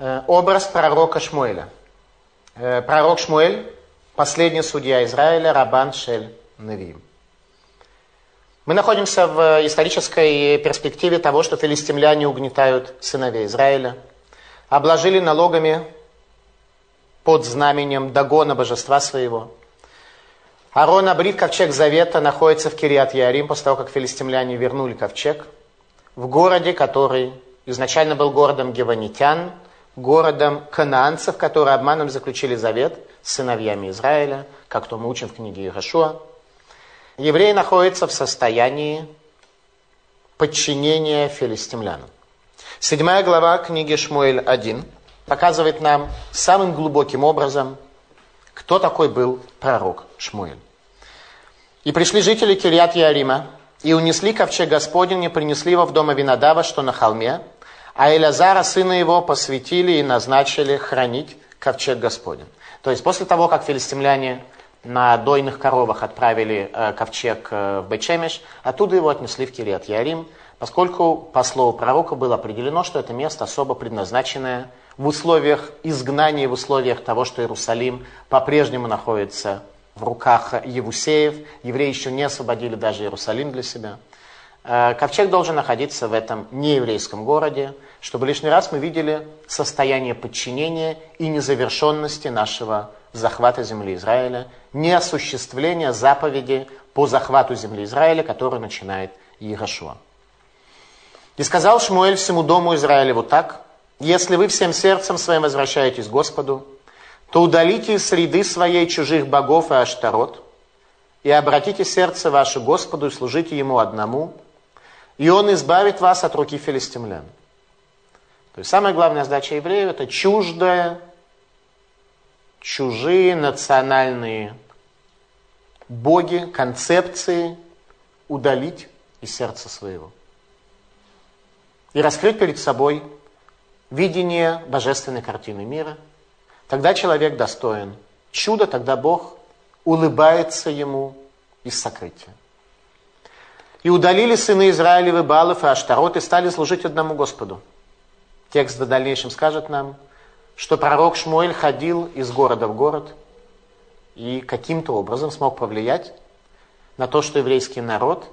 Э, образ пророка Шмуэля. Э, пророк Шмуэль, последний судья Израиля, Рабан Шель Невим. Мы находимся в исторической перспективе того, что филистимляне угнетают сыновей Израиля, обложили налогами под знаменем Дагона божества своего. Арон Абрит, ковчег Завета, находится в Кириат Ярим после того, как филистимляне вернули ковчег, в городе, который изначально был городом геванитян, городом кананцев, которые обманом заключили завет с сыновьями Израиля, как то мы учим в книге Иерошуа. Евреи находятся в состоянии подчинения филистимлянам. Седьмая глава книги Шмуэль 1 показывает нам самым глубоким образом, кто такой был пророк Шмуэль. «И пришли жители Кириат Ярима, и унесли ковчег Господень, и принесли его в дом Авинадава, что на холме, а Элязара, сына его, посвятили и назначили хранить ковчег Господень». То есть после того, как филистимляне на дойных коровах отправили э, ковчег э, в Бейчемеш, оттуда его отнесли в Кириат Ярим, поскольку по слову пророка было определено, что это место особо предназначенное в условиях изгнания, в условиях того, что Иерусалим по-прежнему находится в руках Евусеев. Евреи еще не освободили даже Иерусалим для себя. Э, ковчег должен находиться в этом нееврейском городе, чтобы лишний раз мы видели состояние подчинения и незавершенности нашего захвата земли Израиля, неосуществления заповеди по захвату земли Израиля, который начинает Иерошуа. И сказал Шмуэль всему дому Израиля вот так, «Если вы всем сердцем своим возвращаетесь к Господу, то удалите из среды своей чужих богов и аштарот, и обратите сердце ваше Господу и служите Ему одному, и Он избавит вас от руки филистимлян». То есть самая главная задача евреев – это чуждое, чужие национальные боги, концепции удалить из сердца своего. И раскрыть перед собой видение божественной картины мира. Тогда человек достоин чуда, тогда Бог улыбается ему из сокрытия. И удалили сыны Израилевы Балов и Аштарот и стали служить одному Господу. Текст в дальнейшем скажет нам, что пророк Шмуэль ходил из города в город и каким-то образом смог повлиять на то, что еврейский народ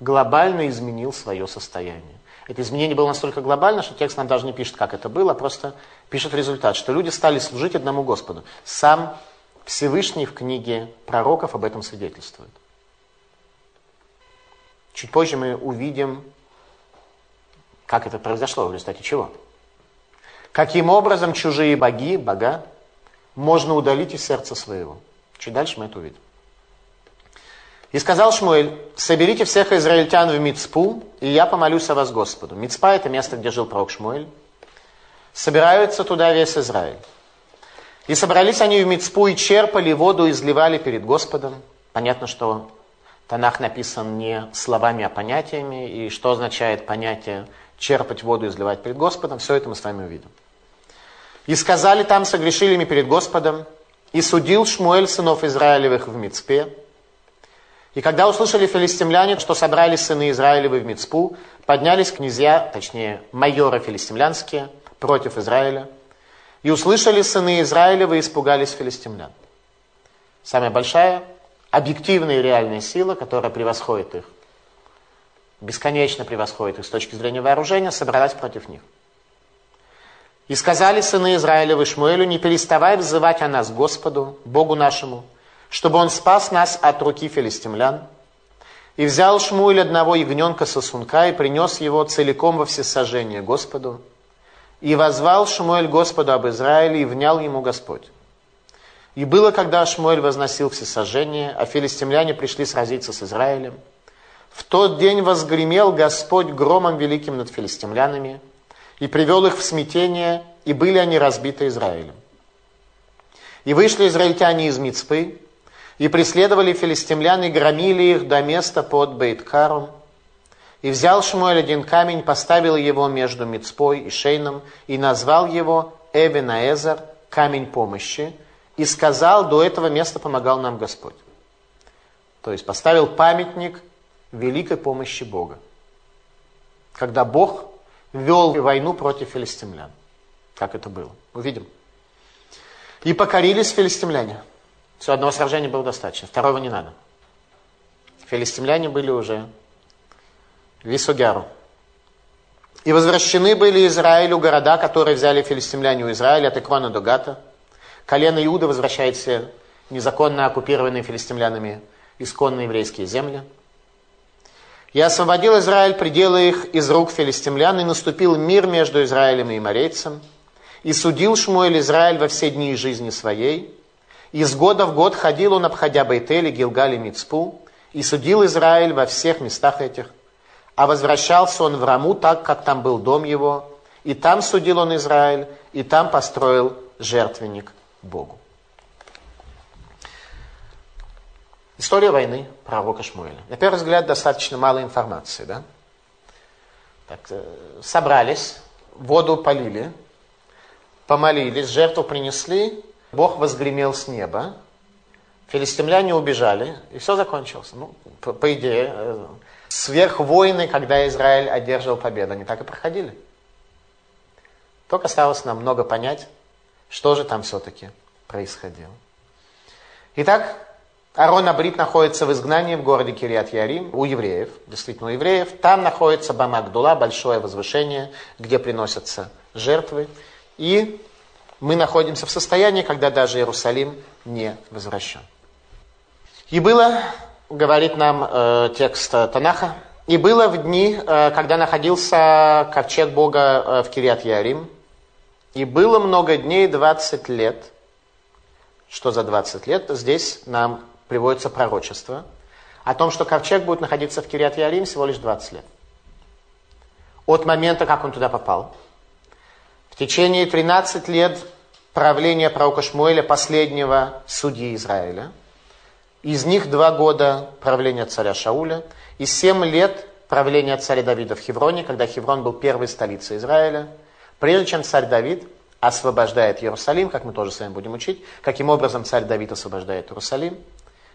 глобально изменил свое состояние. Это изменение было настолько глобально, что текст нам даже не пишет, как это было, а просто пишет результат, что люди стали служить одному Господу. Сам Всевышний в книге пророков об этом свидетельствует. Чуть позже мы увидим, как это произошло, в результате чего. Каким образом чужие боги, бога, можно удалить из сердца своего. Чуть дальше мы это увидим. И сказал Шмуэль, соберите всех израильтян в Мицпу, и я помолюсь о вас Господу. Мицпа – это место, где жил пророк Шмуэль. Собираются туда весь Израиль. И собрались они в Мицпу и черпали воду и изливали перед Господом. Понятно, что Танах написан не словами, а понятиями. И что означает понятие черпать воду и изливать перед Господом, все это мы с вами увидим. И сказали там, согрешили мы перед Господом, и судил Шмуэль сынов Израилевых в Мицпе. И когда услышали филистимляне, что собрали сыны Израилевы в Мицпу, поднялись князья, точнее майоры филистимлянские, против Израиля. И услышали сыны Израилевы и испугались филистимлян. Самая большая, объективная и реальная сила, которая превосходит их, бесконечно превосходит их с точки зрения вооружения, собралась против них. И сказали сыны Израилевы Шмуэлю, не переставай взывать о нас Господу, Богу нашему, чтобы Он спас нас от руки филистимлян. И взял Шмуэль одного ягненка сосунка и принес его целиком во всесожжение Господу. И возвал Шмуэль Господу об Израиле, и внял ему Господь. И было, когда Шмуэль возносил всесожжение, а филистимляне пришли сразиться с Израилем. В тот день возгремел Господь громом великим над филистимлянами, и привел их в смятение, и были они разбиты Израилем. И вышли израильтяне из Мицпы, и преследовали филистимлян, и громили их до места под Бейткаром. И взял Шмуэль один камень, поставил его между Мицпой и Шейном, и назвал его Эвенаэзер, камень помощи, и сказал, до этого места помогал нам Господь. То есть поставил памятник великой помощи Бога. Когда Бог вел войну против филистимлян. как это было. Увидим. И покорились филистимляне. Все, одного сражения было достаточно, второго не надо. Филистимляне были уже Висугяру. И возвращены были Израилю города, которые взяли филистимляне у Израиля, от Икрона до Гата. Колено Иуда возвращает все незаконно оккупированные филистимлянами исконно еврейские земли. И освободил Израиль пределы их из рук филистимлян, и наступил мир между Израилем и Морейцем. И судил Шмуэль Израиль во все дни жизни своей. И с года в год ходил он, обходя Бейтели, Гилгаль и Мицпу, и судил Израиль во всех местах этих. А возвращался он в Раму так, как там был дом его, и там судил он Израиль, и там построил жертвенник Богу. История войны пророка Шмуэля. На первый взгляд, достаточно мало информации. Да? Так, э, собрались, воду полили, помолились, жертву принесли, Бог возгремел с неба, филистимляне убежали, и все закончилось. Ну, по, по идее, э, сверх войны, когда Израиль одерживал победу, они так и проходили. Только осталось нам много понять, что же там все-таки происходило. Итак, Арон Абрит находится в изгнании в городе Кириат Ярим у евреев, действительно у евреев. Там находится Бамагдула, большое возвышение, где приносятся жертвы. И мы находимся в состоянии, когда даже Иерусалим не возвращен. И было, говорит нам э, текст Танаха, и было в дни, э, когда находился ковчег Бога э, в Кириат Ярим, и было много дней, 20 лет. Что за 20 лет? Здесь нам приводится пророчество о том, что ковчег будет находиться в Кириат Ярим всего лишь 20 лет. От момента, как он туда попал. В течение 13 лет правления пророка Шмуэля, последнего судьи Израиля. Из них два года правления царя Шауля и семь лет правления царя Давида в Хевроне, когда Хеврон был первой столицей Израиля. Прежде чем царь Давид освобождает Иерусалим, как мы тоже с вами будем учить, каким образом царь Давид освобождает Иерусалим –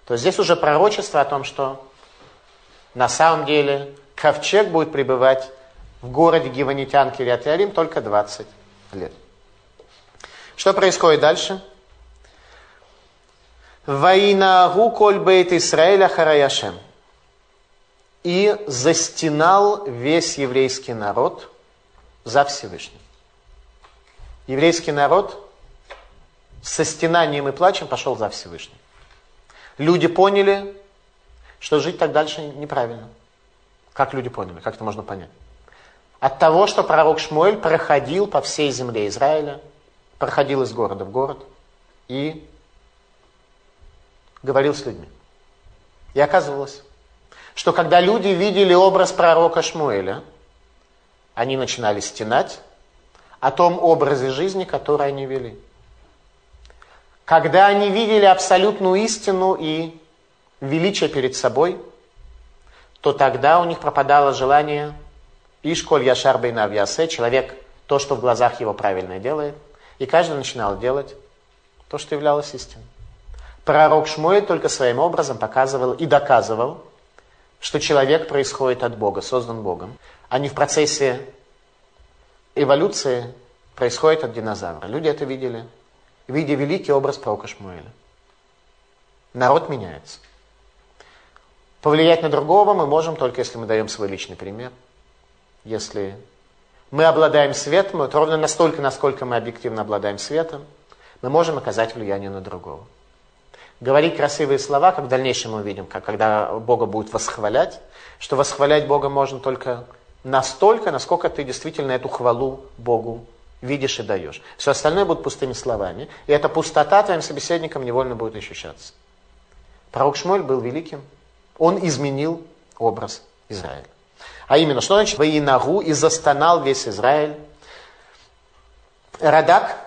то здесь уже пророчество о том, что на самом деле ковчег будет пребывать в городе Гиванитян Кириат Ярим только 20 лет. Что происходит дальше? Ваинагу коль бейт Исраэля хараяшем. И застенал весь еврейский народ за Всевышним. Еврейский народ со стенанием и плачем пошел за Всевышним. Люди поняли, что жить так дальше неправильно. Как люди поняли? Как это можно понять? От того, что пророк Шмуэль проходил по всей земле Израиля, проходил из города в город и говорил с людьми. И оказывалось, что когда люди видели образ пророка Шмуэля, они начинали стенать о том образе жизни, который они вели. Когда они видели абсолютную истину и величие перед собой, то тогда у них пропадало желание Ишколь Яшар Бейнав Ясе, человек то, что в глазах его правильно делает, и каждый начинал делать то, что являлось истиной. Пророк Шмуэль только своим образом показывал и доказывал, что человек происходит от Бога, создан Богом, а не в процессе эволюции происходит от динозавра. Люди это видели, видя великий образ пророка Шмуэля. Народ меняется. Повлиять на другого мы можем только если мы даем свой личный пример. Если мы обладаем светом, вот ровно настолько, насколько мы объективно обладаем светом, мы можем оказать влияние на другого. Говорить красивые слова, как в дальнейшем мы увидим, как, когда Бога будет восхвалять, что восхвалять Бога можно только настолько, насколько ты действительно эту хвалу Богу видишь и даешь. Все остальное будет пустыми словами. И эта пустота твоим собеседникам невольно будет ощущаться. Пророк Шмоль был великим. Он изменил образ Израиля. А именно, что значит «Воинагу» и застонал весь Израиль. Радак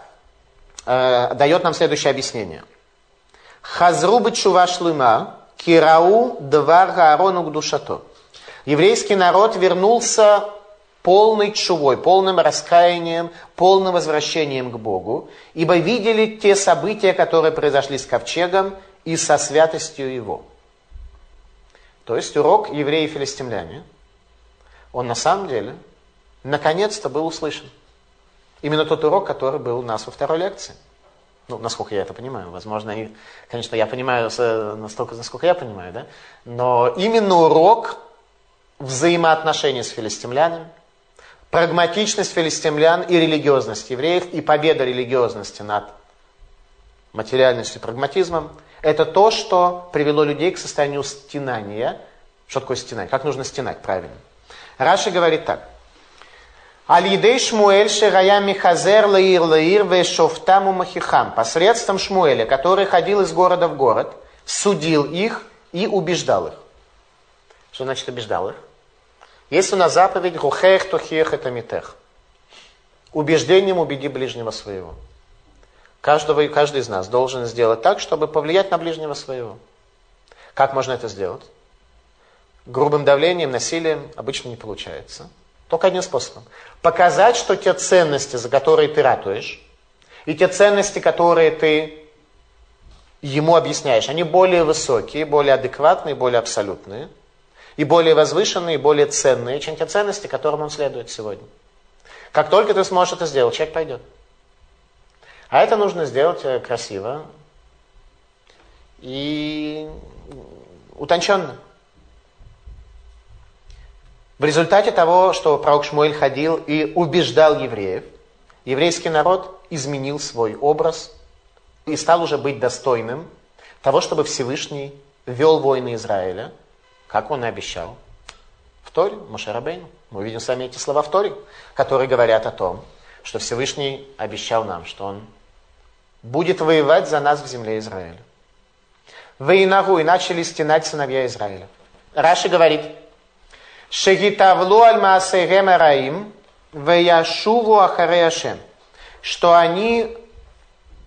э, дает нам следующее объяснение. Хазру бычува шлыма, кирау двар гаарону к душато. Еврейский народ вернулся полной чувой, полным раскаянием, полным возвращением к Богу, ибо видели те события, которые произошли с ковчегом и со святостью его. То есть урок евреи-филистимляне, он на самом деле наконец-то был услышан. Именно тот урок, который был у нас во второй лекции. Ну, насколько я это понимаю. Возможно, они, конечно, я понимаю настолько, насколько я понимаю, да? Но именно урок взаимоотношений с филистимлянами, прагматичность филистимлян и религиозность евреев, и победа религиозности над материальностью и прагматизмом, это то, что привело людей к состоянию стенания. Что такое стенать? Как нужно стенать правильно? Раши говорит так. Алидей Шмуэль Ширая Михазер Лаир Лаир Вешофтаму Махихам. Посредством Шмуэля, который ходил из города в город, судил их и убеждал их. Что значит убеждал их? Есть у нас заповедь Рухех Тухех это Митех. Убеждением убеди ближнего своего. Каждого и каждый из нас должен сделать так, чтобы повлиять на ближнего своего. Как можно это сделать? Грубым давлением, насилием обычно не получается. Только одним способом. Показать, что те ценности, за которые ты ратуешь, и те ценности, которые ты ему объясняешь, они более высокие, более адекватные, более абсолютные, и более возвышенные, и более ценные, чем те ценности, которым он следует сегодня. Как только ты сможешь это сделать, человек пойдет. А это нужно сделать э, красиво и утонченно. В результате того, что пророк Шмуэль ходил и убеждал евреев, еврейский народ изменил свой образ и стал уже быть достойным того, чтобы Всевышний вел войны Израиля, как он и обещал. В Торе, Мошерабейну. Мы увидим с вами эти слова в Торе, которые говорят о том, что Всевышний обещал нам, что он будет воевать за нас в земле Израиля. Воинагу и начали стенать сыновья Израиля. Раши говорит, Шегитавлу аль маасейгем раим, ахареяшем, что они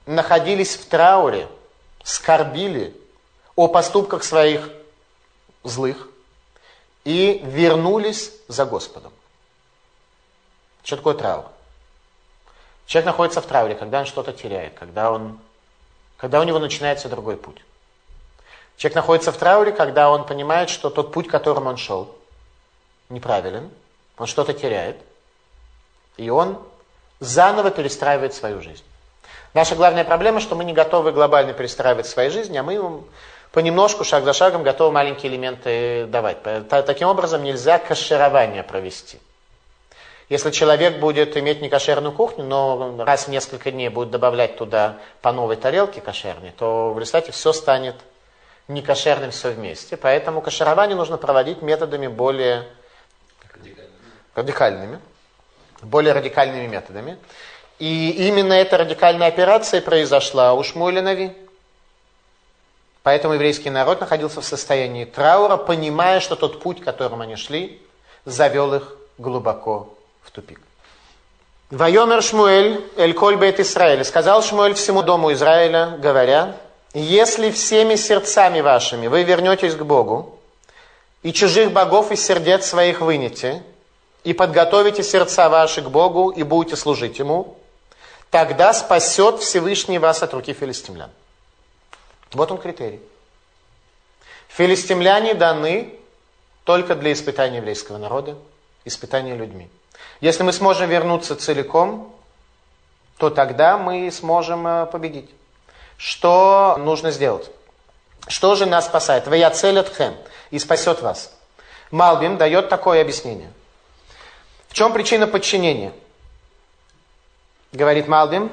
находились в трауре, скорбили о поступках своих злых и вернулись за Господом. Что такое траур? Человек находится в трауре, когда он что-то теряет, когда, он, когда у него начинается другой путь. Человек находится в трауре, когда он понимает, что тот путь, которым он шел, неправилен, он что-то теряет, и он заново перестраивает свою жизнь. Наша главная проблема, что мы не готовы глобально перестраивать свою жизнь, а мы понемножку, шаг за шагом, готовы маленькие элементы давать. Таким образом, нельзя каширование провести. Если человек будет иметь некошерную кухню, но раз в несколько дней будет добавлять туда по новой тарелке кошерной, то в результате все станет некошерным все вместе. Поэтому каширование нужно проводить методами более радикальными, более радикальными методами. И именно эта радикальная операция произошла у Шмуэля Нави. Поэтому еврейский народ находился в состоянии траура, понимая, что тот путь, которым они шли, завел их глубоко в тупик. Вайомер Шмуэль, Эль Коль Бейт Исраэль, сказал Шмуэль всему дому Израиля, говоря, если всеми сердцами вашими вы вернетесь к Богу, и чужих богов из сердец своих вынете, и подготовите сердца ваши к Богу, и будете служить Ему, тогда спасет Всевышний вас от руки филистимлян. Вот он критерий. Филистимляне даны только для испытания еврейского народа, испытания людьми. Если мы сможем вернуться целиком, то тогда мы сможем э, победить. Что нужно сделать? Что же нас спасает? Вая целят хэм и спасет вас. Малбим дает такое объяснение. В чем причина подчинения? Говорит Малбим,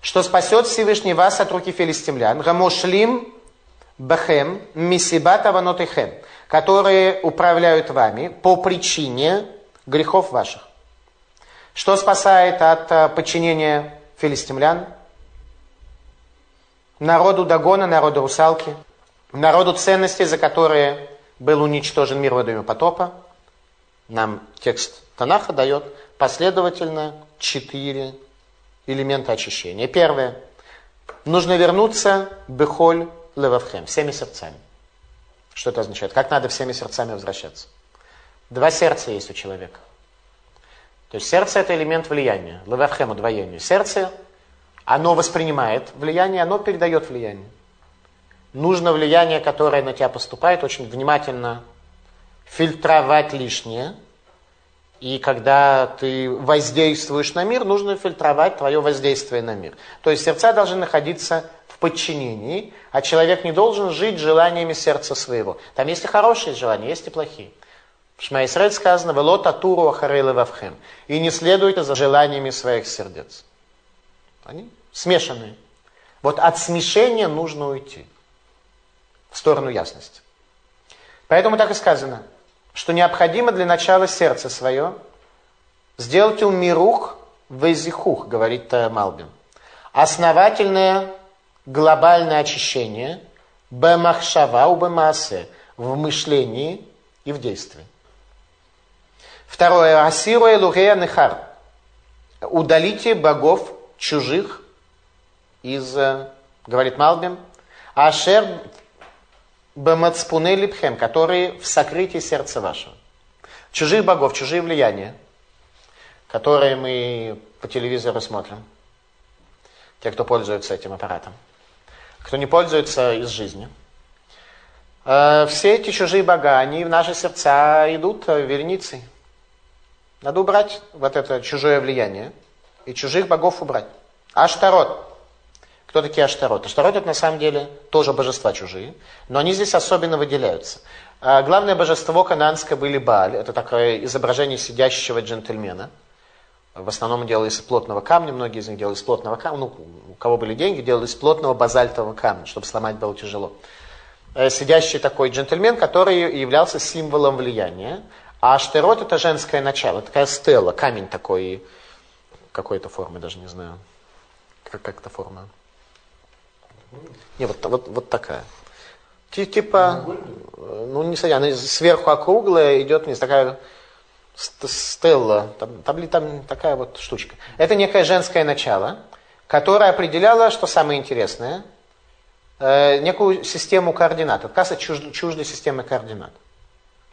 что спасет Всевышний вас от руки филистимлян. Гамошлим бахем мисибат аванотихем, которые управляют вами по причине грехов ваших. Что спасает от э, подчинения филистимлян? Народу Дагона, народу Русалки, народу ценностей, за которые был уничтожен мир водой потопа. Нам текст Танаха дает последовательно четыре элемента очищения. Первое. Нужно вернуться бехоль левавхем, всеми сердцами. Что это означает? Как надо всеми сердцами возвращаться? Два сердца есть у человека. То есть сердце это элемент влияния. Левавхем удвоение. Сердце, оно воспринимает влияние, оно передает влияние. Нужно влияние, которое на тебя поступает, очень внимательно фильтровать лишнее И когда ты воздействуешь на мир, нужно фильтровать твое воздействие на мир. То есть сердца должны находиться в подчинении, а человек не должен жить желаниями сердца своего. Там есть и хорошие желания, есть и плохие. В Шма Исраиль сказано, «Вело татуру ахарелы вавхем». И не следуйте за желаниями своих сердец. Они смешанные. Вот от смешения нужно уйти в сторону ясности. Поэтому так и сказано, что необходимо для начала сердце свое сделать умирух везихух, говорит Малбин. Основательное глобальное очищение бемахшава у бемасе в мышлении и в действии. Второе. Асиру элухея нехар. Удалите богов чужих из, э, говорит Малбим, ашер бемацпуне липхем, которые в сокрытии сердца вашего. Чужих богов, чужие влияния, которые мы по телевизору смотрим. Те, кто пользуется этим аппаратом. Кто не пользуется из жизни. Э, все эти чужие бога, они в наши сердца идут э, верницей. Надо убрать вот это чужое влияние и чужих богов убрать. Аштарот. Кто такие Аштарот? Аштарот это на самом деле тоже божества чужие, но они здесь особенно выделяются. А главное божество кананское были Бааль. Это такое изображение сидящего джентльмена. В основном делали из плотного камня, многие из них делали из плотного камня. Ну, у кого были деньги, делали из плотного базальтового камня, чтобы сломать было тяжело. Э, сидящий такой джентльмен, который являлся символом влияния. А Аштерот это женское начало, такая стела, камень такой, какой-то формы, даже не знаю. Как, как эта форма? Не, вот, вот, вот такая. Типа, ну не знаю, она сверху округлая, идет вниз, такая стелла, там, там, там такая вот штучка. Это некое женское начало, которое определяло, что самое интересное, э, некую систему координат. Отказ чужд, чуждой системы координат.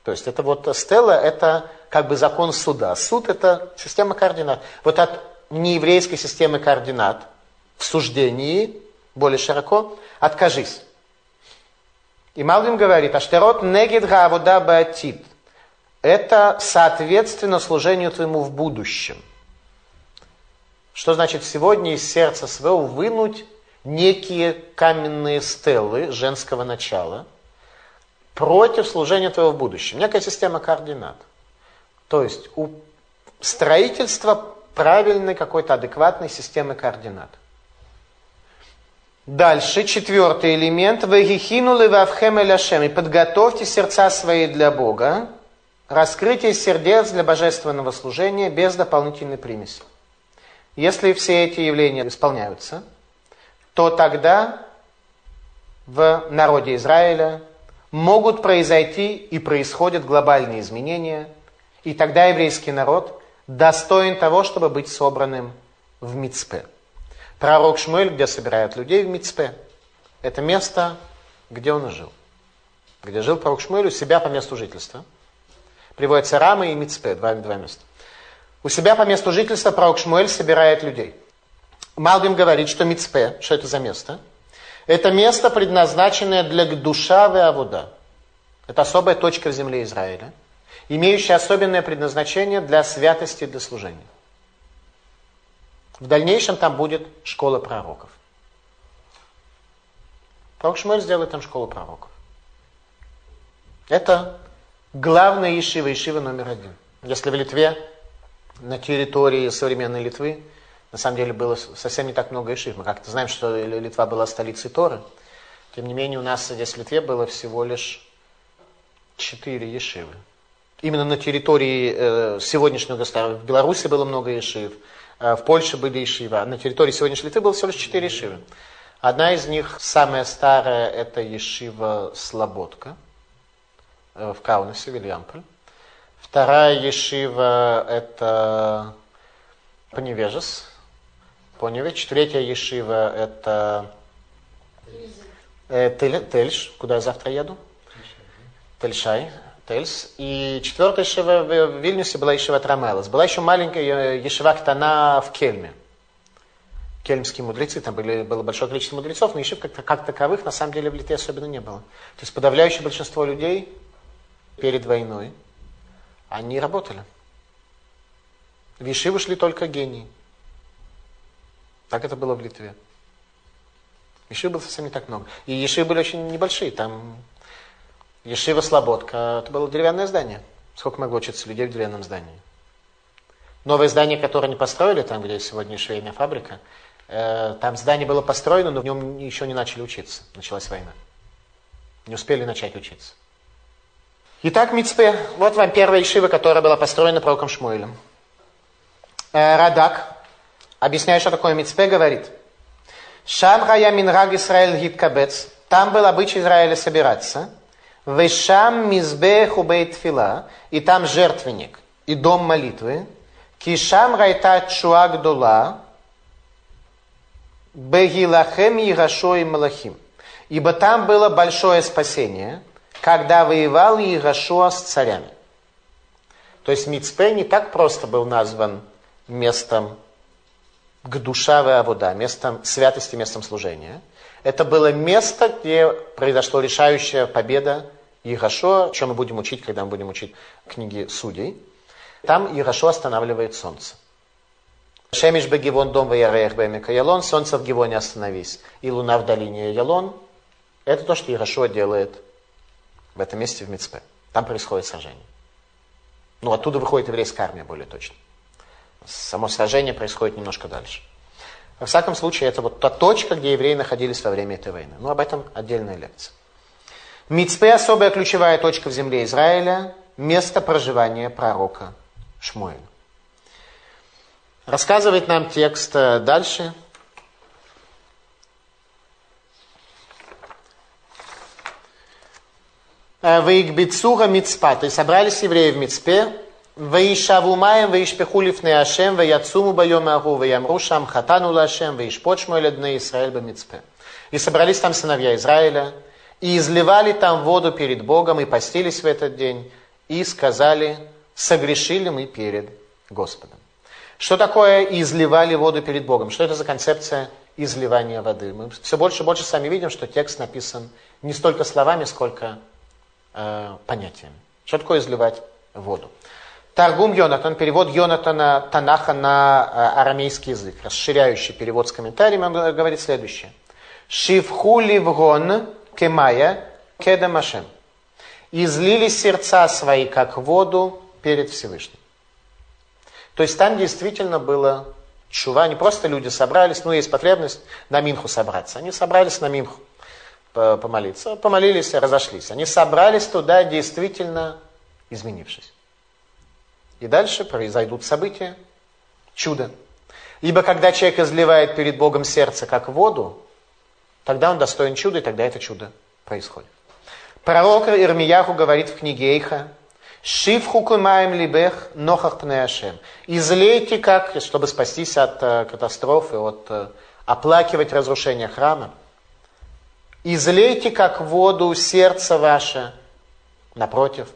То есть это вот стелла, это как бы закон суда. Суд это система координат. Вот от нееврейской системы координат в суждении более широко откажись. И Малвин говорит, аштерот негид гаавода баатит. Это соответственно служению твоему в будущем. Что значит сегодня из сердца своего вынуть некие каменные стелы женского начала – против служения твоего в будущем. Некая система координат. То есть у строительства правильной какой-то адекватной системы координат. Дальше, четвертый элемент. Вегихинули вавхем эляшем. И подготовьте сердца свои для Бога. Раскрытие сердец для божественного служения без дополнительной примеси. Если все эти явления исполняются, то тогда в народе Израиля могут произойти и происходят глобальные изменения, и тогда еврейский народ достоин того, чтобы быть собранным в Мицпе. Пророк Шмуэль, где собирают людей в Мицпе, это место, где он жил. Где жил пророк Шмуэль у себя по месту жительства. Приводятся Рамы и Мицпе, два, два места. У себя по месту жительства пророк Шмуэль собирает людей. Малбим говорит, что Мицпе, что это за место – это место, предназначенное для душа и авуда. Это особая точка в земле Израиля, имеющая особенное предназначение для святости и для служения. В дальнейшем там будет школа пророков. Пророк Шмель сделает там школу пророков. Это главная Ишива, Ишива номер один. Если в Литве, на территории современной Литвы, на самом деле было совсем не так много ишив. Мы как-то знаем, что Литва была столицей Торы. Тем не менее, у нас здесь в Литве было всего лишь четыре ешивы. Именно на территории э, сегодняшнего государства. В Беларуси было много ешив, в Польше были ешивы, а на территории сегодняшней Литвы было всего лишь четыре ешивы. Одна из них, самая старая, это ешива Слободка э, в Каунасе, Вильямполь. Вторая ешива это Поневежес, Поневич. Третья ешива это э, Тельш, куда я завтра еду. Тельшай. Тельс. И четвертая ешива в Вильнюсе была ешива Трамелос. Была еще маленькая ешива Ктана в Кельме. Кельмские мудрецы, там были, было большое количество мудрецов, но ешив как, как таковых на самом деле в Литве особенно не было. То есть подавляющее большинство людей перед войной, они работали. В Ешиву шли только гении. Так это было в Литве. Ешив было совсем не так много. И ешивы были очень небольшие. Там Ешива Слободка, это было деревянное здание. Сколько могло учиться людей в деревянном здании? Новое здание, которое они построили, там, где сегодня швейная фабрика, э, там здание было построено, но в нем еще не начали учиться. Началась война. Не успели начать учиться. Итак, Мицпе, вот вам первая ишива, которая была построена пророком Шмуэлем. Э, Радак, объясняя, что такое Мицпе, говорит, Шам Рая Минраг Исраэль Гиткабец, там был обычай Израиля собираться, Вешам Мизбеху Бейтфила, и там жертвенник, и дом молитвы, Кишам Райта Чуагдула, Бегилахем Игашо и Малахим. Ибо там было большое спасение, когда воевал Игашуа с царями. То есть Мицпе не так просто был назван местом к душавой авода, местом святости, местом служения. Это было место, где произошла решающая победа Игашо, чем мы будем учить, когда мы будем учить книги судей. Там Игашо останавливает солнце. Шемиш Бегивон дом Ваярех Бемика Ялон, солнце в Гивоне остановись. И луна в долине Ялон. Это то, что Ирашуа делает в этом месте в Мицпе. Там происходит сражение. Ну, оттуда выходит еврейская армия, более точно. Само сражение происходит немножко дальше. Во всяком случае, это вот та точка, где евреи находились во время этой войны. Ну, об этом отдельная лекция. Мицпе – особая ключевая точка в земле Израиля, место проживания пророка Шмуэля. Рассказывает нам текст э, дальше. Э, Ваикбицура Мицпа, то есть собрались евреи в Мицпе, Ваишаву маем, ваишпеху лифне Ашем, ваяцуму байом агу, ваямру шам хатану лашем, ваишпот шмуэль дне Исраэль Мицпе. И собрались там сыновья Израиля, и изливали там воду перед Богом, и постились в этот день, и сказали, согрешили мы перед Господом. Что такое изливали воду перед Богом? Что это за концепция изливания воды? Мы все больше и больше сами видим, что текст написан не столько словами, сколько э, понятиями. Что такое изливать воду? Таргум Йонатан, перевод Йонатана Танаха на э, арамейский язык, расширяющий перевод с комментарием, он говорит следующее. Шивхули вгон кемая кедамашем. Излили сердца свои, как воду, перед Всевышним. То есть там действительно было чува, не просто люди собрались, ну есть потребность на Минху собраться. Они собрались на Минху помолиться, помолились и разошлись. Они собрались туда действительно изменившись. И дальше произойдут события, чудо. Ибо когда человек изливает перед Богом сердце как воду, тогда он достоин чуда, и тогда это чудо происходит. Пророк Ирмияху говорит в книге Эйха, Шифху кумаем либех нохах пнеашем. Излейте как, чтобы спастись от э, катастрофы, от э, оплакивать разрушение храма. Излейте как воду сердце ваше напротив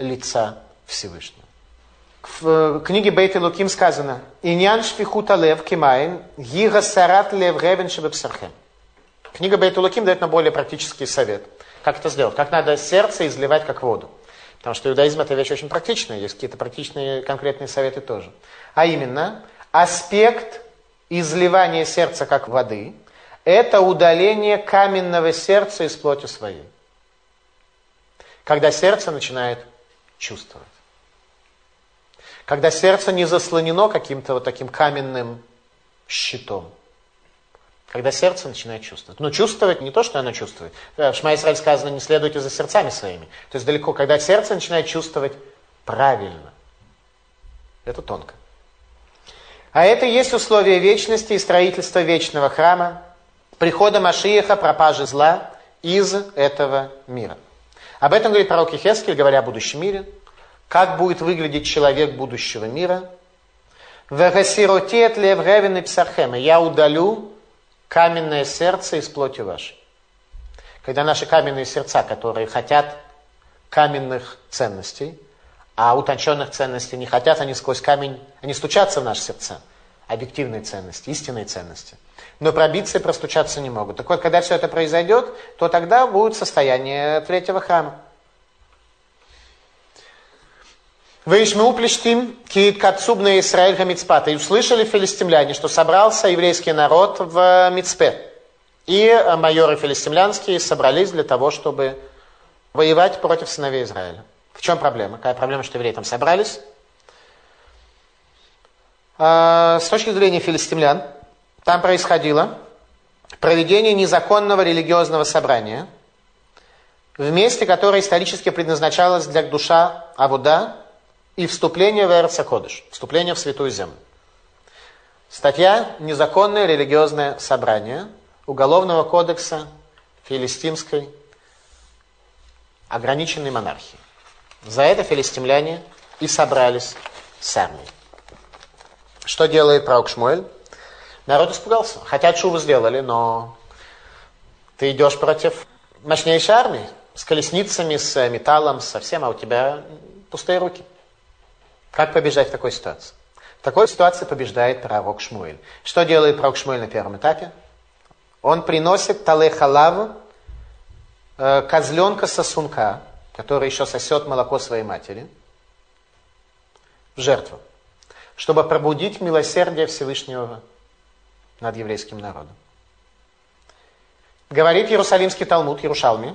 лица Всевышнего. В э, книге Бейт Луким сказано, «Иньян шфихута лев кимаем, гига сарат лев ревен шебепсархем». Книга Бейт Луким дает нам более практический совет. Как это сделать? Как надо сердце изливать как воду. Потому что иудаизм это вещь очень практичная, есть какие-то практичные конкретные советы тоже. А именно, аспект изливания сердца как воды – это удаление каменного сердца из плоти своей. Когда сердце начинает чувствовать. Когда сердце не заслонено каким-то вот таким каменным щитом. Когда сердце начинает чувствовать. Но чувствовать не то, что оно чувствует. В Шма сказано, не следуйте за сердцами своими. То есть далеко, когда сердце начинает чувствовать правильно. Это тонко. А это и есть условие вечности и строительства вечного храма, прихода Машиеха, пропажи зла из этого мира. Об этом говорит пророк Ехескель, говоря о будущем мире. Как будет выглядеть человек будущего мира? Вегасиротет лев ревен и псархема. Я удалю каменное сердце из плоти вашей. Когда наши каменные сердца, которые хотят каменных ценностей, а утонченных ценностей не хотят, они сквозь камень, они стучатся в наши сердца. Объективные ценности, истинные ценности. Но пробиться и простучаться не могут. Так вот, когда все это произойдет, то тогда будет состояние третьего храма. Вейшму плештим, киит кацубна Исраиль хамицпата. И услышали филистимляне, что собрался еврейский народ в Мицпе. И майоры филистимлянские собрались для того, чтобы воевать против сыновей Израиля. В чем проблема? Какая проблема, что евреи там собрались? А, с точки зрения филистимлян, там происходило проведение незаконного религиозного собрания в месте, которое исторически предназначалось для душа Авуда и вступление в Эрцакодыш, вступление в Святую Землю. Статья «Незаконное религиозное собрание» Уголовного кодекса филистимской ограниченной монархии. За это филистимляне и собрались с армией. Что делает пророк Шмуэль? Народ испугался. Хотя чуву сделали, но ты идешь против мощнейшей армии, с колесницами, с металлом, со всем, а у тебя пустые руки. Как побежать в такой ситуации? В такой ситуации побеждает пророк Шмуэль. Что делает пророк Шмуэль на первом этапе? Он приносит талехалав, э, козленка сосунка, который еще сосет молоко своей матери, в жертву, чтобы пробудить милосердие Всевышнего над еврейским народом. Говорит Иерусалимский Талмуд, Ярушалми,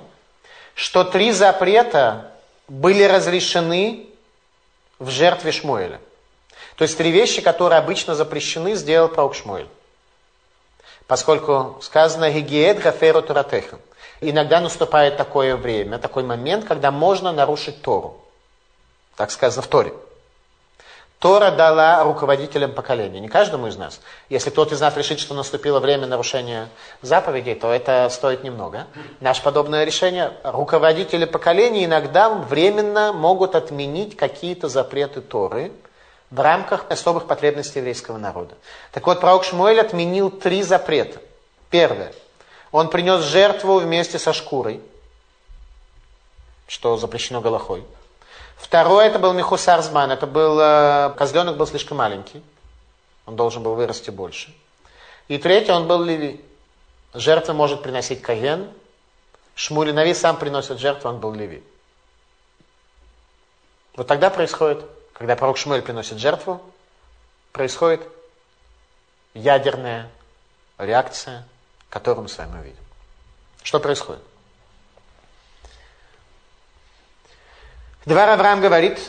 что три запрета были разрешены в жертве Шмуэля. То есть три вещи, которые обычно запрещены, сделал пророк Шмуэль. Поскольку сказано «Гигиет гаферу туратеха». Иногда наступает такое время, такой момент, когда можно нарушить Тору. Так сказано в Торе. Тора дала руководителям поколения, не каждому из нас. Если кто-то из нас решит, что наступило время нарушения заповедей, то это стоит немного. Наше подобное решение, руководители поколений иногда временно могут отменить какие-то запреты Торы в рамках особых потребностей еврейского народа. Так вот, пророк Шмуэль отменил три запрета. Первое. Он принес жертву вместе со шкурой, что запрещено Галахой. Второе, это был Михусарзман, это был, э, козленок был слишком маленький, он должен был вырасти больше. И третье, он был Леви. Жертвы может приносить Каген, Шмули Нави сам приносит жертву, он был Леви. Вот тогда происходит, когда пророк Шмуэль приносит жертву, происходит ядерная реакция, которую мы с вами увидим. Что происходит? Двар Авраам говорит,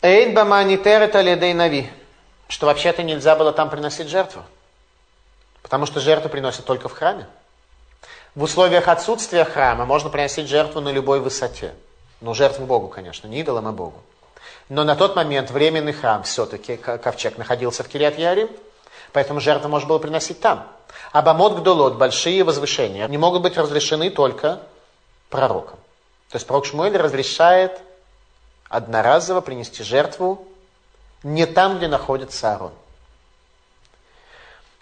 Эйд баманитер ледей нави, что вообще-то нельзя было там приносить жертву. Потому что жертву приносят только в храме. В условиях отсутствия храма можно приносить жертву на любой высоте. Ну, жертву Богу, конечно, не идолам, а Богу. Но на тот момент временный храм все-таки, ковчег, находился в Кириат Ярим, поэтому жертву можно было приносить там. А бамот гдолот, большие возвышения, не могут быть разрешены только пророком. То есть пророк Шмуэль разрешает одноразово принести жертву не там, где находится Аарон.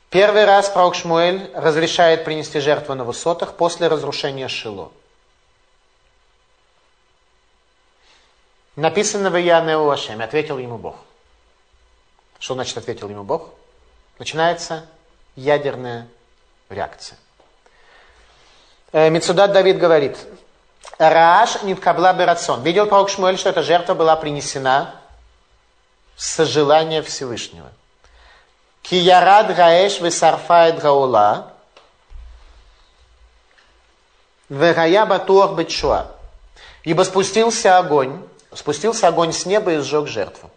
Первый раз пророк Шмуэль разрешает принести жертву на высотах после разрушения Шило. Написано в Иянеу Ашем, ответил ему Бог. Что значит ответил ему Бог? Начинается ядерная реакция. Э, Мецудат Давид говорит, Рааш ниткабла берацон. Видел пророк Шмуэль, что эта жертва была принесена с желания Всевышнего. Киярад гаэш весарфает гаула. Вегая батуах бетшуа. Ибо спустился огонь, спустился огонь с неба и сжег жертву.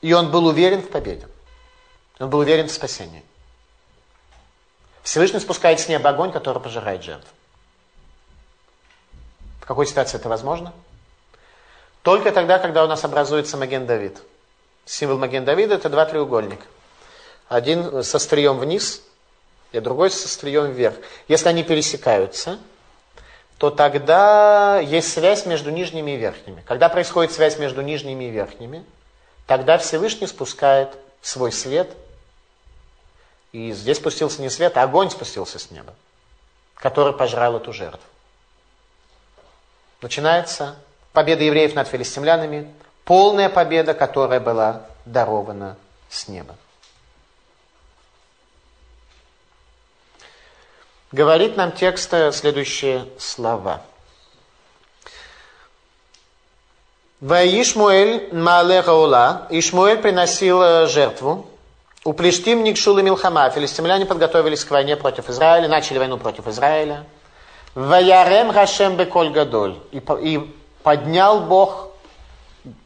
И он был уверен в победе. Он был уверен в спасении. Всевышний спускает с неба огонь, который пожирает жертву какой ситуации это возможно? Только тогда, когда у нас образуется маген Давид. Символ маген Давида это два треугольника. Один со стрием вниз, и другой со стрием вверх. Если они пересекаются, то тогда есть связь между нижними и верхними. Когда происходит связь между нижними и верхними, тогда Всевышний спускает свой свет. И здесь спустился не свет, а огонь спустился с неба, который пожрал эту жертву начинается победа евреев над филистимлянами, полная победа, которая была дарована с неба. Говорит нам текст следующие слова. Ваишмуэль Маалеха Ула. Ишмуэль приносил э, жертву. У Плештим Никшул и Милхама. Филистимляне подготовились к войне против Израиля, начали войну против Израиля. Ваярем Гашем Беколь Гадоль. И, поднял Бог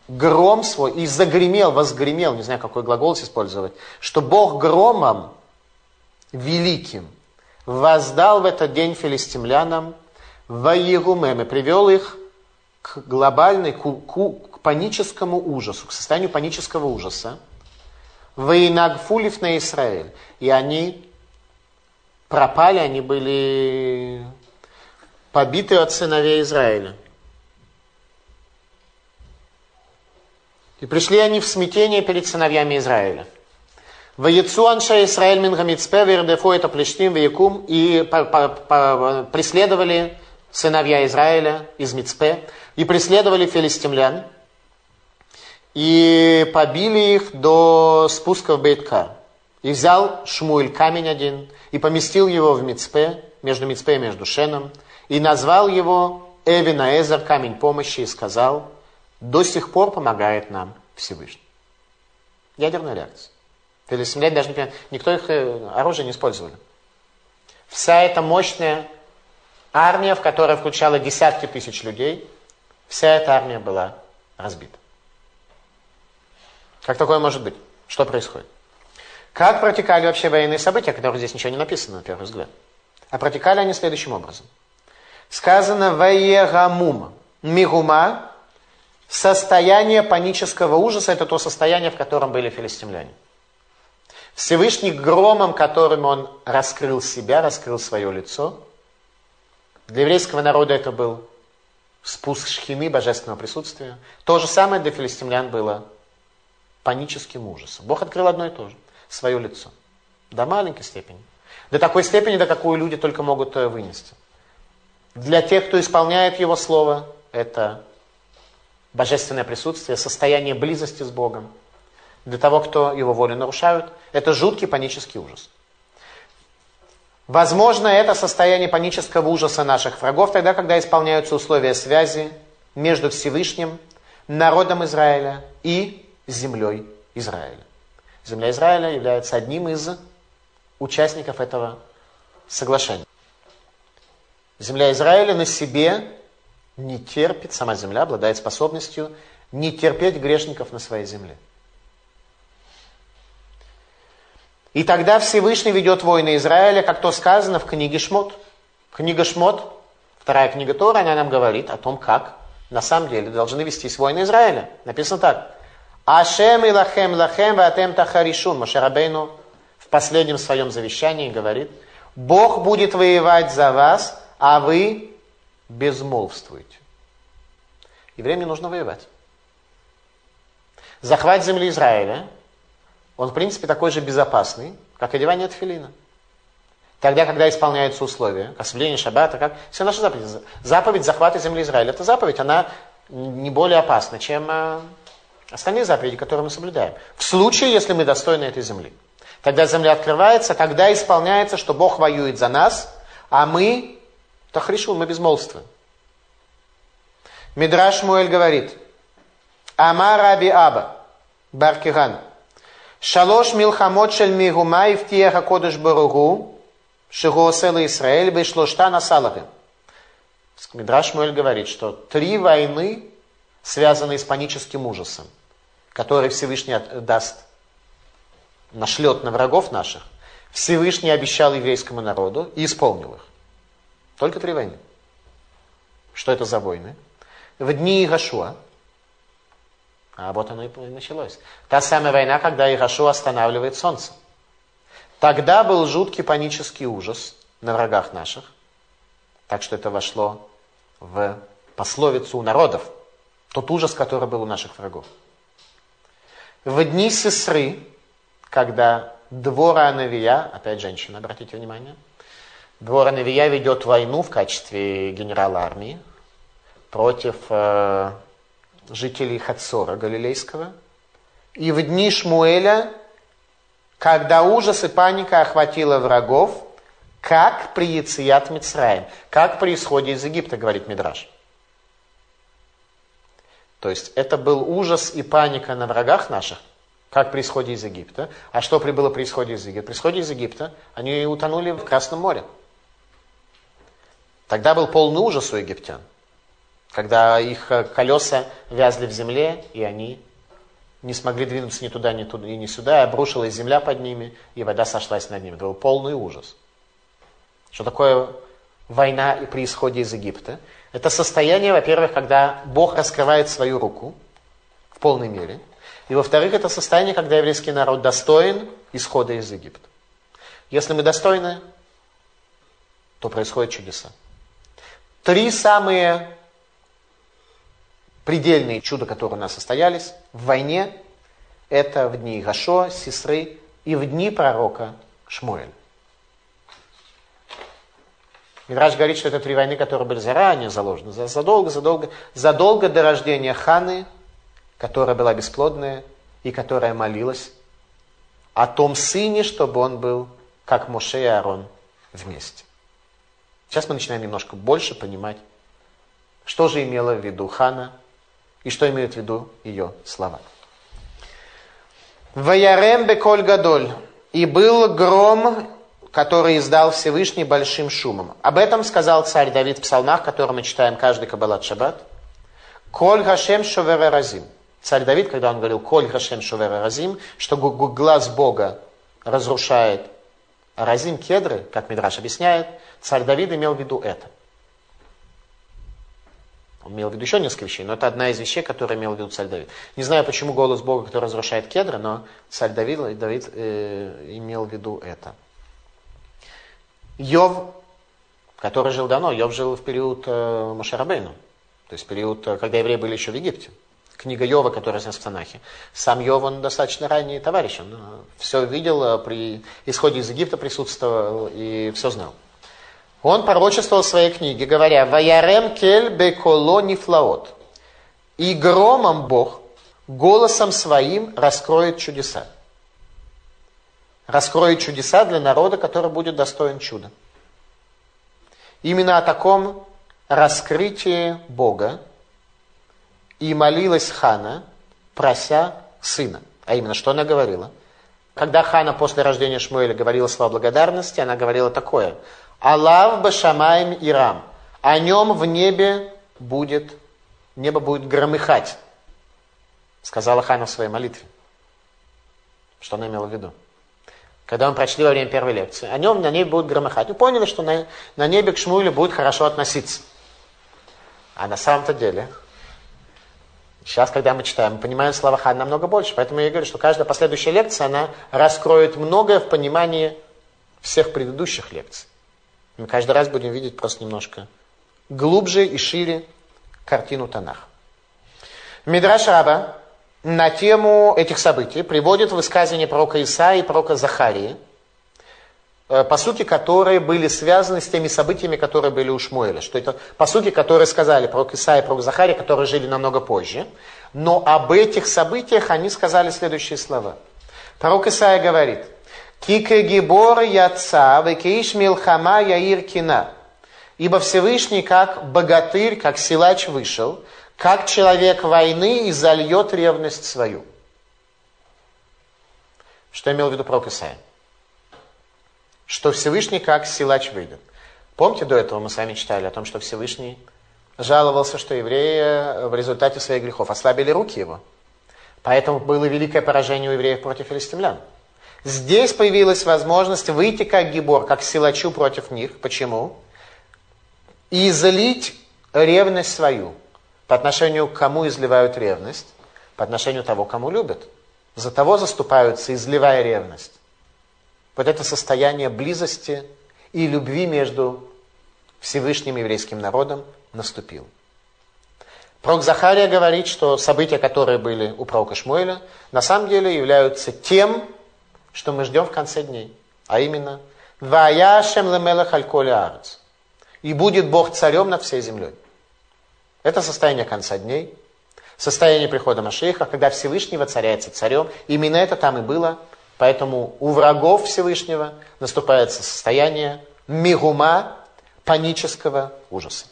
гром свой и загремел, возгремел, не знаю, какой глагол использовать, что Бог громом великим воздал в этот день филистимлянам Ваегумем и привел их к глобальной, к, к, к паническому ужасу, к состоянию панического ужаса. Вейнагфулив на Израиль. И они пропали, они были побиты от сыновей Израиля. И пришли они в смятение перед сыновьями Израиля. Ваяцу анша Исраэль мин вердефу это плештим ваякум и преследовали сыновья Израиля из Мицпе и преследовали филистимлян и побили их до спуска в Бейткар. И взял Шмуэль камень один и поместил его в Мицпе, между Мицпе и между Шеном, и назвал его Эвина Эзер, камень помощи, и сказал, до сих пор помогает нам Всевышний. Ядерная реакция. Филистимляне даже не никто их э, оружие не использовали. Вся эта мощная армия, в которой включала десятки тысяч людей, вся эта армия была разбита. Как такое может быть? Что происходит? Как протекали вообще военные события, о которых здесь ничего не написано, на первый взгляд? А протекали они следующим образом. Сказано «Ваегамума». Мигума Состояние панического ужаса – это то состояние, в котором были филистимляне. Всевышний громом, которым он раскрыл себя, раскрыл свое лицо. Для еврейского народа это был спуск шхины, божественного присутствия. То же самое для филистимлян было паническим ужасом. Бог открыл одно и то же, свое лицо. До маленькой степени. До такой степени, до какой люди только могут э, вынести. Для тех, кто исполняет Его Слово, это божественное присутствие, состояние близости с Богом. Для того, кто его волю нарушают, это жуткий панический ужас. Возможно, это состояние панического ужаса наших врагов тогда, когда исполняются условия связи между Всевышним, народом Израиля и землей Израиля. Земля Израиля является одним из участников этого соглашения. Земля Израиля на себе не терпит, сама земля обладает способностью не терпеть грешников на своей земле. И тогда Всевышний ведет войны Израиля, как то сказано в книге Шмот. Книга Шмот, вторая книга Тора, она нам говорит о том, как на самом деле должны вестись войны Израиля. Написано так. Ашем и лахем лахем ватем тахаришун. Машарабейну в последнем своем завещании говорит, Бог будет воевать за вас, а вы безмолвствуйте. Евреям нужно воевать. Захват земли Израиля, он в принципе такой же безопасный, как одевание тфилина. Тогда, когда исполняются условия, как соблюдение шаббата, как все наши заповеди. Заповедь захвата земли Израиля, это заповедь, она не более опасна, чем э, остальные заповеди, которые мы соблюдаем. В случае, если мы достойны этой земли. Тогда земля открывается, тогда исполняется, что Бог воюет за нас, а мы Тахришун, мы безмолвствуем. Мидраш Муэль говорит, Ама Раби Аба, Баркиган, Шалош милхамот шель мигума и втиеха кодыш баругу, шигуосела Исраэль, вышлошта на салахе. Мидраш Муэль говорит, что три войны, связанные с паническим ужасом, который Всевышний даст, нашлет на врагов наших, Всевышний обещал еврейскому народу и исполнил их. Только три войны. Что это за войны? В дни Игашуа, а вот оно и началось. Та самая война, когда Игашуа останавливает солнце. Тогда был жуткий панический ужас на врагах наших. Так что это вошло в пословицу у народов. Тот ужас, который был у наших врагов. В дни сестры, когда двора Анавия, опять женщина, обратите внимание, Двора Навия ведет войну в качестве генерала армии против э, жителей Хацора Галилейского. И в дни Шмуэля, когда ужас и паника охватила врагов, как при Яцият Мицраем, как при исходе из Египта, говорит Мидраш. То есть это был ужас и паника на врагах наших, как при исходе из Египта. А что прибыло при исходе из Египта? При исходе из Египта они утонули в Красном море. Тогда был полный ужас у египтян, когда их э, колеса вязли в земле, и они не смогли двинуться ни туда, ни туда, и ни сюда, и обрушилась земля под ними, и вода сошлась над ними. Это был полный ужас. Что такое война при исходе из Египта? Это состояние, во-первых, когда Бог раскрывает свою руку в полной мере. И во-вторых, это состояние, когда еврейский народ достоин исхода из Египта. Если мы достойны, то происходят чудеса. Три самые предельные чуда, которые у нас состоялись в войне, это в дни Гашо, Сесры и в дни пророка Шмуэль. Мидраж говорит, что это три войны, которые были заранее заложены, задолго, задолго, задолго до рождения Ханы, которая была бесплодная и которая молилась о том сыне, чтобы он был как Моше и Аарон вместе. Сейчас мы начинаем немножко больше понимать, что же имела в виду Хана и что имеют в виду ее слова. Ваярем беколь гадоль. И был гром, который издал Всевышний большим шумом. Об этом сказал царь Давид в псалмах, которые мы читаем каждый Каббалат Шаббат. Коль Хашем Шовера Разим. Царь Давид, когда он говорил Коль Хашем Шовера Разим, что глаз Бога разрушает Разим кедры, как Мидраш объясняет, царь Давид имел в виду это. Он имел в виду еще несколько вещей, но это одна из вещей, которые имел в виду царь Давид. Не знаю, почему голос Бога, который разрушает кедры, но царь Давид, Давид э, имел в виду это. Йов, который жил давно, Йов жил в период э, Машарабейну, то есть период, э, когда евреи были еще в Египте книга Йова, которая нас в Танахе. Сам Йов, он достаточно ранний товарищ, он э, все видел, э, при исходе из Египта присутствовал и все знал. Он пророчествовал в своей книге, говоря, «Ваярем кель беколо нифлаот». «И громом Бог голосом своим раскроет чудеса». Раскроет чудеса для народа, который будет достоин чуда. Именно о таком раскрытии Бога и молилась Хана, прося сына. А именно, что она говорила? Когда Хана после рождения Шмуэля говорила слова благодарности, она говорила такое. Аллах башамаем ирам. О нем в небе будет, небо будет громыхать. Сказала Хана в своей молитве. Что она имела в виду? Когда мы прочли во время первой лекции. О нем на небе будет громыхать. Мы поняли, что на, на небе к Шмуэлю будет хорошо относиться. А на самом-то деле Сейчас, когда мы читаем, мы понимаем слова Хан намного больше. Поэтому я говорю, что каждая последующая лекция, она раскроет многое в понимании всех предыдущих лекций. Мы каждый раз будем видеть просто немножко глубже и шире картину Танах. Мидраш Раба на тему этих событий приводит высказывание пророка Исаи и пророка Захарии – по сути, которые были связаны с теми событиями, которые были у Шмуэля. Что это по сути, которые сказали про Исаия и про Захария, которые жили намного позже. Но об этих событиях они сказали следующие слова. Пророк Исаия говорит, «Кике гибор яца, векеиш милхама яир кина». Ибо Всевышний, как богатырь, как силач вышел, как человек войны и зальет ревность свою. Что имел в виду пророк Исаия? Что Всевышний как силач выйдет. Помните, до этого мы с вами читали о том, что Всевышний жаловался, что евреи в результате своих грехов ослабили руки его. Поэтому было великое поражение у евреев против филистимлян. Здесь появилась возможность выйти как гибор, как силачу против них. Почему? И залить ревность свою. По отношению к кому изливают ревность? По отношению того, кому любят. За того заступаются, изливая ревность вот это состояние близости и любви между Всевышним еврейским народом наступил. Пророк Захария говорит, что события, которые были у пророка Шмуэля, на самом деле являются тем, что мы ждем в конце дней. А именно, «Ваяшем лемелах аль арец» и будет Бог царем над всей землей. Это состояние конца дней, состояние прихода Машеха, когда Всевышний воцаряется царем. Именно это там и было Поэтому у врагов Всевышнего наступает состояние мигума, панического ужаса.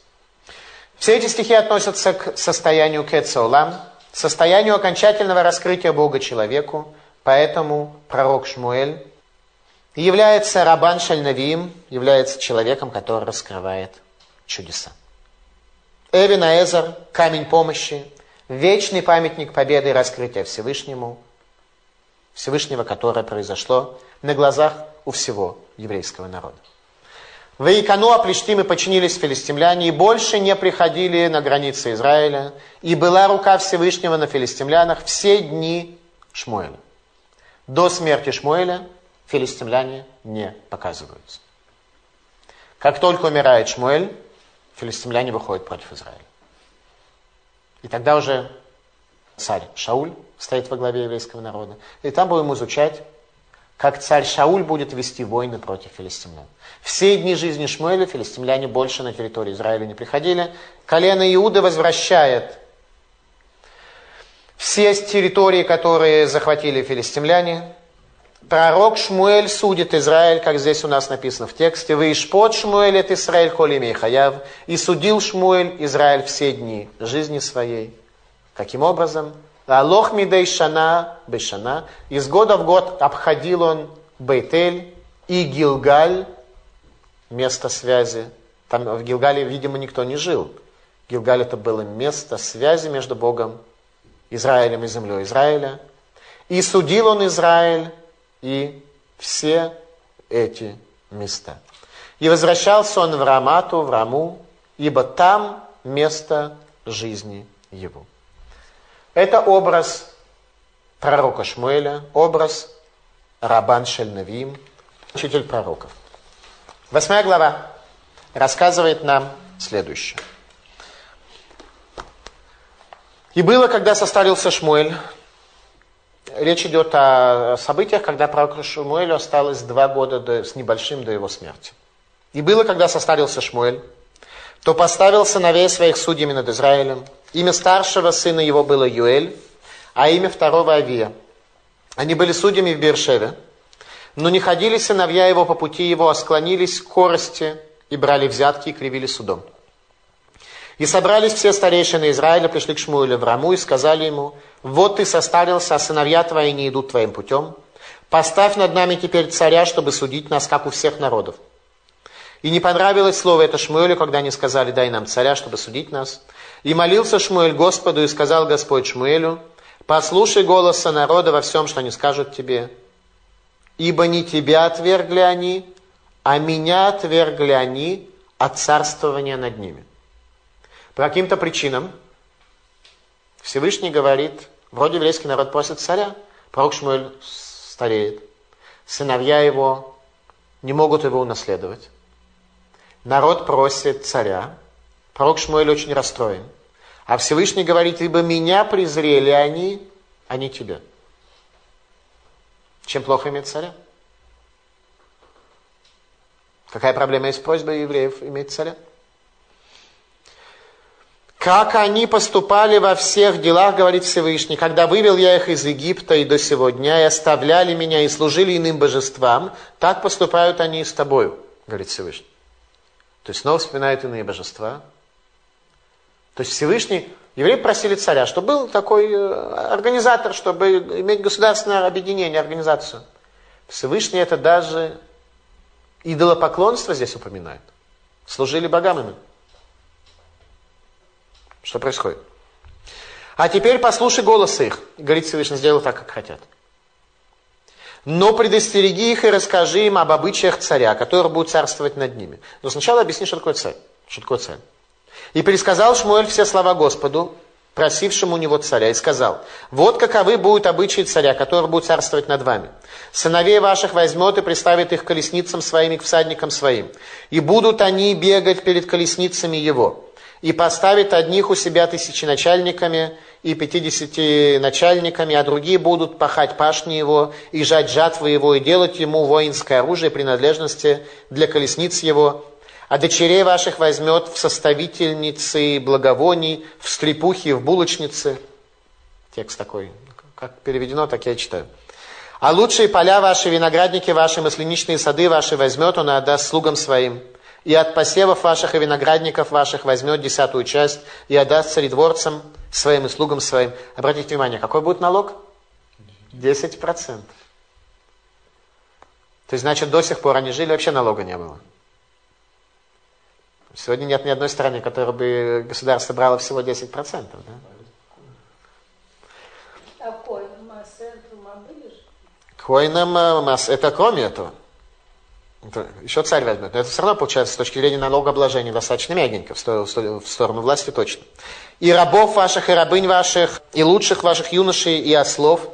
Все эти стихи относятся к состоянию Кецаулам, состоянию окончательного раскрытия Бога человеку, поэтому пророк Шмуэль является Рабан Шальнавиим, является человеком, который раскрывает чудеса. Эвин Аэзер, камень помощи, вечный памятник победы и раскрытия Всевышнему, Всевышнего, которое произошло на глазах у всего еврейского народа. В Икану Аплештимы подчинились филистимляне и больше не приходили на границы Израиля, и была рука Всевышнего на филистимлянах все дни Шмуэля. До смерти Шмуэля филистимляне не показываются. Как только умирает Шмуэль, филистимляне выходят против Израиля. И тогда уже царь Шауль стоит во главе еврейского народа. И там будем изучать, как царь Шауль будет вести войны против филистимлян. Все дни жизни Шмуэля филистимляне больше на территорию Израиля не приходили. Колено Иуда возвращает все территории, которые захватили филистимляне. Пророк Шмуэль судит Израиль, как здесь у нас написано в тексте. «Вы ишпот Шмуэль от Израиль холими хаяв». И судил Шмуэль Израиль все дни жизни своей. Каким образом? Алох мидей шана бешана. Из года в год обходил он Бейтель и Гилгаль, место связи. Там в Гилгале, видимо, никто не жил. Гилгаль это было место связи между Богом, Израилем и землей Израиля. И судил он Израиль и все эти места. И возвращался он в Рамату, в Раму, ибо там место жизни его. Это образ пророка Шмуэля, образ Рабан Шельнавим, учитель пророков. Восьмая глава рассказывает нам следующее. И было, когда состарился Шмуэль, речь идет о событиях, когда пророку Шмуэлю осталось два года до, с небольшим до его смерти. И было, когда состарился Шмуэль, то поставил сыновей своих судьями над Израилем. Имя старшего сына его было Юэль, а имя второго Авия. Они были судьями в Бершеве, но не ходили сыновья его по пути его, а склонились к корости и брали взятки и кривили судом. И собрались все старейшины Израиля, пришли к Шмуэлю в Раму и сказали ему, вот ты состарился, а сыновья твои не идут твоим путем. Поставь над нами теперь царя, чтобы судить нас, как у всех народов. И не понравилось слово это Шмуэлю, когда они сказали, дай нам царя, чтобы судить нас. И молился Шмуэль Господу, и сказал Господь Шмуэлю, послушай голоса народа во всем, что они скажут тебе. Ибо не тебя отвергли они, а меня отвергли они от царствования над ними. По каким-то причинам Всевышний говорит, вроде еврейский народ просит царя, пророк Шмуэль стареет, сыновья его не могут его унаследовать. Народ просит царя. Пророк Шмуэль очень расстроен. А Всевышний говорит, ибо меня презрели они, а не тебя. Чем плохо иметь царя? Какая проблема есть просьба евреев иметь царя? Как они поступали во всех делах, говорит Всевышний, когда вывел я их из Египта и до сего дня, и оставляли меня, и служили иным божествам, так поступают они и с тобою, говорит Всевышний. То есть снова вспоминают иные божества. То есть Всевышний, евреи просили царя, чтобы был такой э, организатор, чтобы иметь государственное объединение, организацию. Всевышний это даже идолопоклонство здесь упоминает. Служили богам ими. Что происходит? А теперь послушай голос их. Говорит Всевышний, сделай так, как хотят. Но предостереги их и расскажи им об обычаях царя, который будет царствовать над ними. Но сначала объясни, что такое царь. Что такое царь. И пересказал Шмуэль все слова Господу, просившему у него царя, и сказал, вот каковы будут обычаи царя, который будет царствовать над вами. Сыновей ваших возьмет и приставит их колесницам своим и к всадникам своим. И будут они бегать перед колесницами его. И поставит одних у себя тысяченачальниками, и пятидесяти начальниками, а другие будут пахать пашни его, и жать жатвы его, и делать ему воинское оружие принадлежности для колесниц его. А дочерей ваших возьмет в составительницы благовоний, в стрепухи, в булочницы. Текст такой, как переведено, так я читаю. А лучшие поля ваши, виноградники ваши, масляничные сады ваши возьмет он и отдаст слугам своим. и от посевов ваших и виноградников ваших возьмет десятую часть и отдаст царедворцам своим и слугам своим. Обратите внимание, какой будет налог? 10%. То есть, значит, до сих пор они жили, вообще налога не было. Сегодня нет ни одной страны, которая бы государство брало всего 10%. Да? А? Коином масс, это кроме этого. Это еще царь возьмет. Но это все равно получается с точки зрения налогообложения достаточно мягенько, в сторону, в сторону власти точно. И рабов ваших, и рабынь ваших, и лучших ваших юношей, и ослов,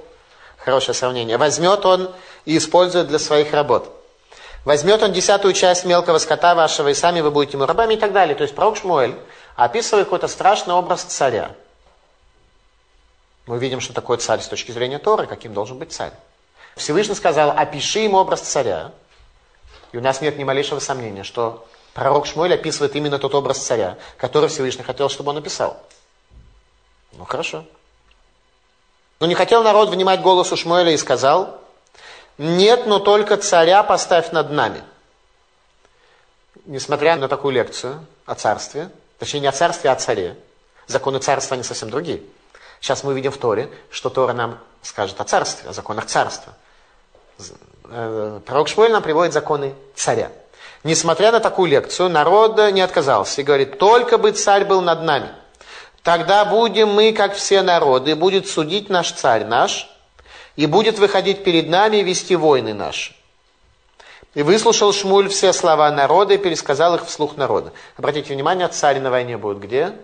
хорошее сравнение, возьмет он и использует для своих работ. Возьмет он десятую часть мелкого скота вашего, и сами вы будете ему рабами и так далее. То есть пророк Шмуэль описывает какой-то страшный образ царя. Мы видим, что такое царь с точки зрения Торы, каким должен быть царь. Всевышний сказал, опиши им образ царя. И у нас нет ни малейшего сомнения, что пророк Шмуэль описывает именно тот образ царя, который Всевышний хотел, чтобы он описал. Ну хорошо. Но не хотел народ внимать голосу Шмуэля и сказал, нет, но только царя поставь над нами. Несмотря на такую лекцию о царстве, точнее не о царстве, а о царе, законы царства, они совсем другие. Сейчас мы видим в Торе, что Тора нам скажет о царстве, о законах царства. Э, пророк Шмуэль нам приводит законы царя. Несмотря на такую лекцию, народ не отказался и говорит, только бы царь был над нами. Тогда будем мы, как все народы, будет судить наш царь наш, и будет выходить перед нами и вести войны наши. И выслушал Шмуль все слова народа и пересказал их вслух народа. Обратите внимание, царь на войне будет где?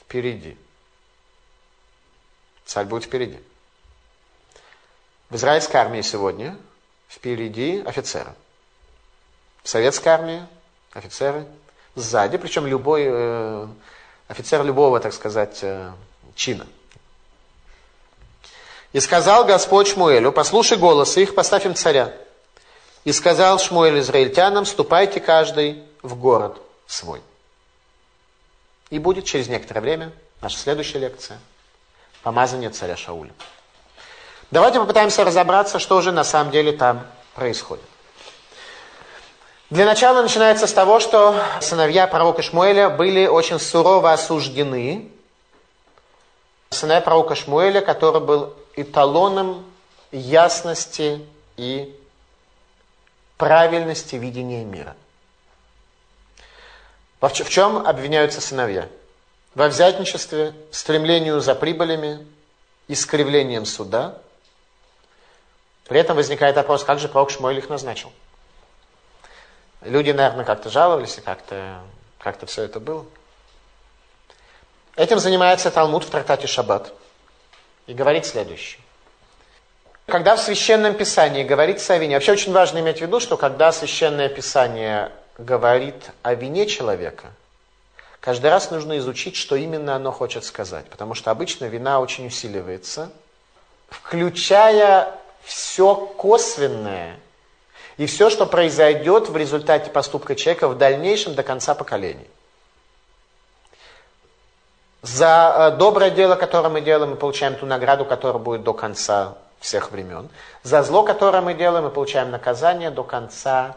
Впереди. Царь будет впереди. В израильской армии сегодня впереди офицеры. В советской армии офицеры сзади, причем любой э, офицер любого, так сказать, э, чина – и сказал Господь Шмуэлю, послушай голос их, поставь им царя. И сказал Шмуэль израильтянам, ступайте каждый в город свой. И будет через некоторое время наша следующая лекция помазание царя Шауля. Давайте попытаемся разобраться, что же на самом деле там происходит. Для начала начинается с того, что сыновья пророка Шмуэля были очень сурово осуждены. Сыновья пророка Шмуэля, который был эталоном ясности и правильности видения мира. В чем обвиняются сыновья? Во взятничестве, стремлению за прибылями, искривлением суда. При этом возникает вопрос, как же пророк Шмуэль их назначил? Люди, наверное, как-то жаловались, и как-то как все это было. Этим занимается Талмуд в трактате Шаббат и говорит следующее. Когда в Священном Писании говорится о вине, вообще очень важно иметь в виду, что когда Священное Писание говорит о вине человека, каждый раз нужно изучить, что именно оно хочет сказать, потому что обычно вина очень усиливается, включая все косвенное и все, что произойдет в результате поступка человека в дальнейшем до конца поколений. За э, доброе дело, которое мы делаем, мы получаем ту награду, которая будет до конца всех времен. За зло, которое мы делаем, мы получаем наказание до конца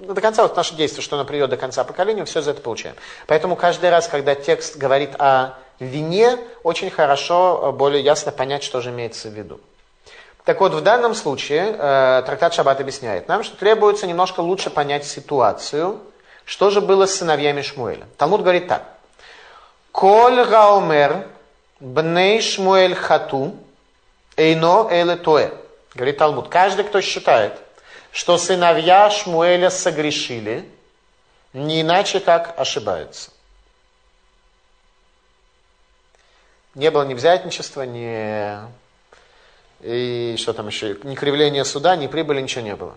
до конца вот наше действие, что оно приведет до конца поколения, все за это получаем. Поэтому каждый раз, когда текст говорит о вине, очень хорошо, э, более ясно понять, что же имеется в виду. Так вот, в данном случае э, трактат Шаббат объясняет нам, что требуется немножко лучше понять ситуацию, что же было с сыновьями Шмуэля? Талмуд говорит так. Коль гаумер бней Шмуэль хату эйно эле тоэ. Говорит Талмуд. Каждый, кто считает, что сыновья Шмуэля согрешили, не иначе как ошибается. Не было ни взятничества, ни и что там еще, ни кривления суда, ни прибыли, ничего не было.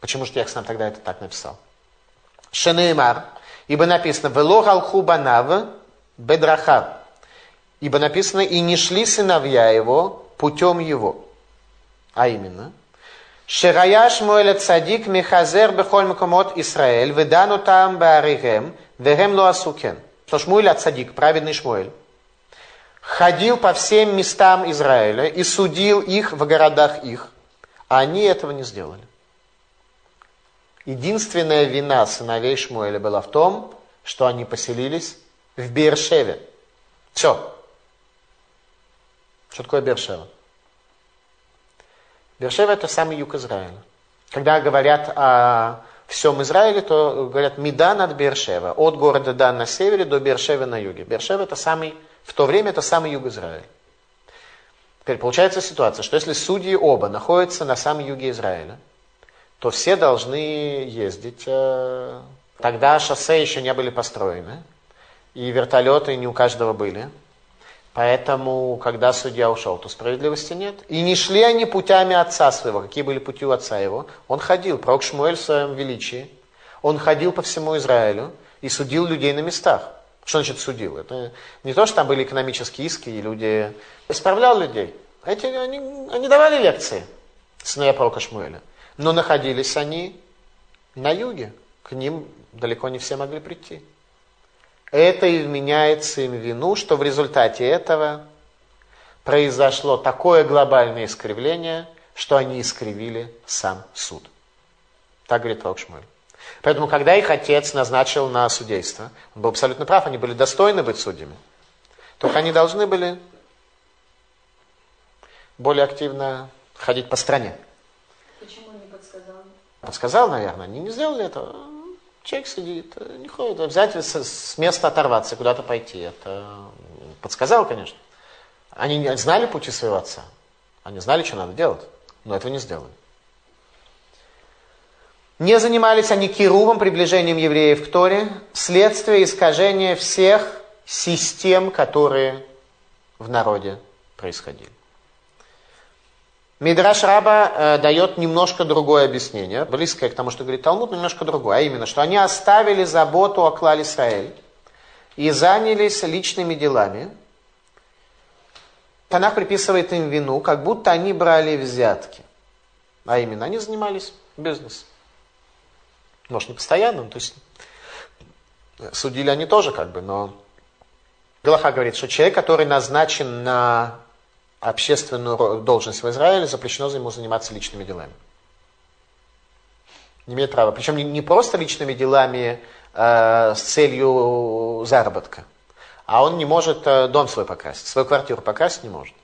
Почему же нам тогда это так написал? Шенеймар, ибо написано, «Вело галху банав бедрахав». Ибо написано, «И не шли сыновья его путем его». А именно, «Шерая Шмуэля цадик мехазер бехоль макомот Исраэль, ведану там бааригем, вегем ло асукен». Что Шмуэль цадик, праведный Шмуэль, ходил по всем местам Израиля и судил их в городах их, а они этого не сделали. Единственная вина сыновей Шмуэля была в том, что они поселились в Бершеве. Все. Что такое Бершева? Бершева это самый юг Израиля. Когда говорят о всем Израиле, то говорят Меда над Бершева. От города Дан на севере до Бершева на юге. Бершева это самый, в то время это самый юг Израиля. Теперь получается ситуация, что если судьи оба находятся на самом юге Израиля, то все должны ездить. Э, тогда шоссе еще не были построены, и вертолеты не у каждого были. Поэтому, когда судья ушел, то справедливости нет. И не шли они путями отца своего. Какие были пути у отца его? Он ходил, пророк Шмуэль в своем величии. Он ходил по всему Израилю и судил людей на местах. Что значит судил? Это не то, что там были экономические иски, и люди... Исправлял людей. Эти, они, они давали лекции, сыновья пророка Шмуэля. Но находились они на юге. К ним далеко не все могли прийти. Это и вменяется им вину, что в результате этого произошло такое глобальное искривление, что они искривили сам суд. Так говорит Пророк. Поэтому, когда их отец назначил на судейство, он был абсолютно прав, они были достойны быть судьями. Только они должны были более активно ходить по стране. Почему подсказал? Наверное. Они не сделали этого. Человек сидит, не ходит. Взять с места оторваться, куда-то пойти. Это подсказал, конечно. Они знали пути своего отца. Они знали, что надо делать. Но этого не сделали. Не занимались они кирувом, приближением евреев к Торе, следствие искажения всех систем, которые в народе происходили. Мидраш Раба э, дает немножко другое объяснение, близкое к тому, что говорит Талмуд, но немножко другое, а именно, что они оставили заботу о клале Исраэль и занялись личными делами. Танах приписывает им вину, как будто они брали взятки. А именно, они занимались бизнесом. Может, не постоянно, то есть судили они тоже как бы, но Галаха говорит, что человек, который назначен на общественную должность в Израиле, запрещено ему заниматься личными делами. Не имеет права. Причем не, не просто личными делами э, с целью заработка, а он не может э, дом свой покрасить, свою квартиру покрасить не может.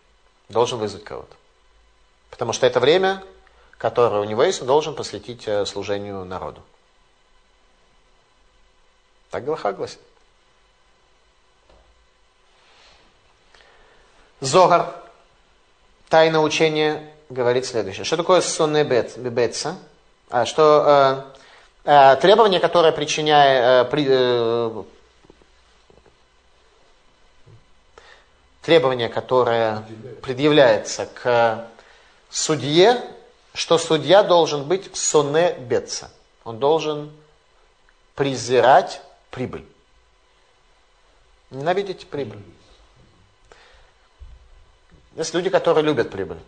Должен вызвать кого-то. Потому что это время, которое у него есть, он должен посвятить э, служению народу. Так Галаха гласит. Зогар тайна учения говорит следующее. Что такое сонный бебеца? А, что э, э, требование, которое причиняет... Э, при, э, требование, которое предъявляется к судье, что судья должен быть соне беца. Он должен презирать прибыль. Ненавидеть прибыль. Есть люди, которые любят прибыль.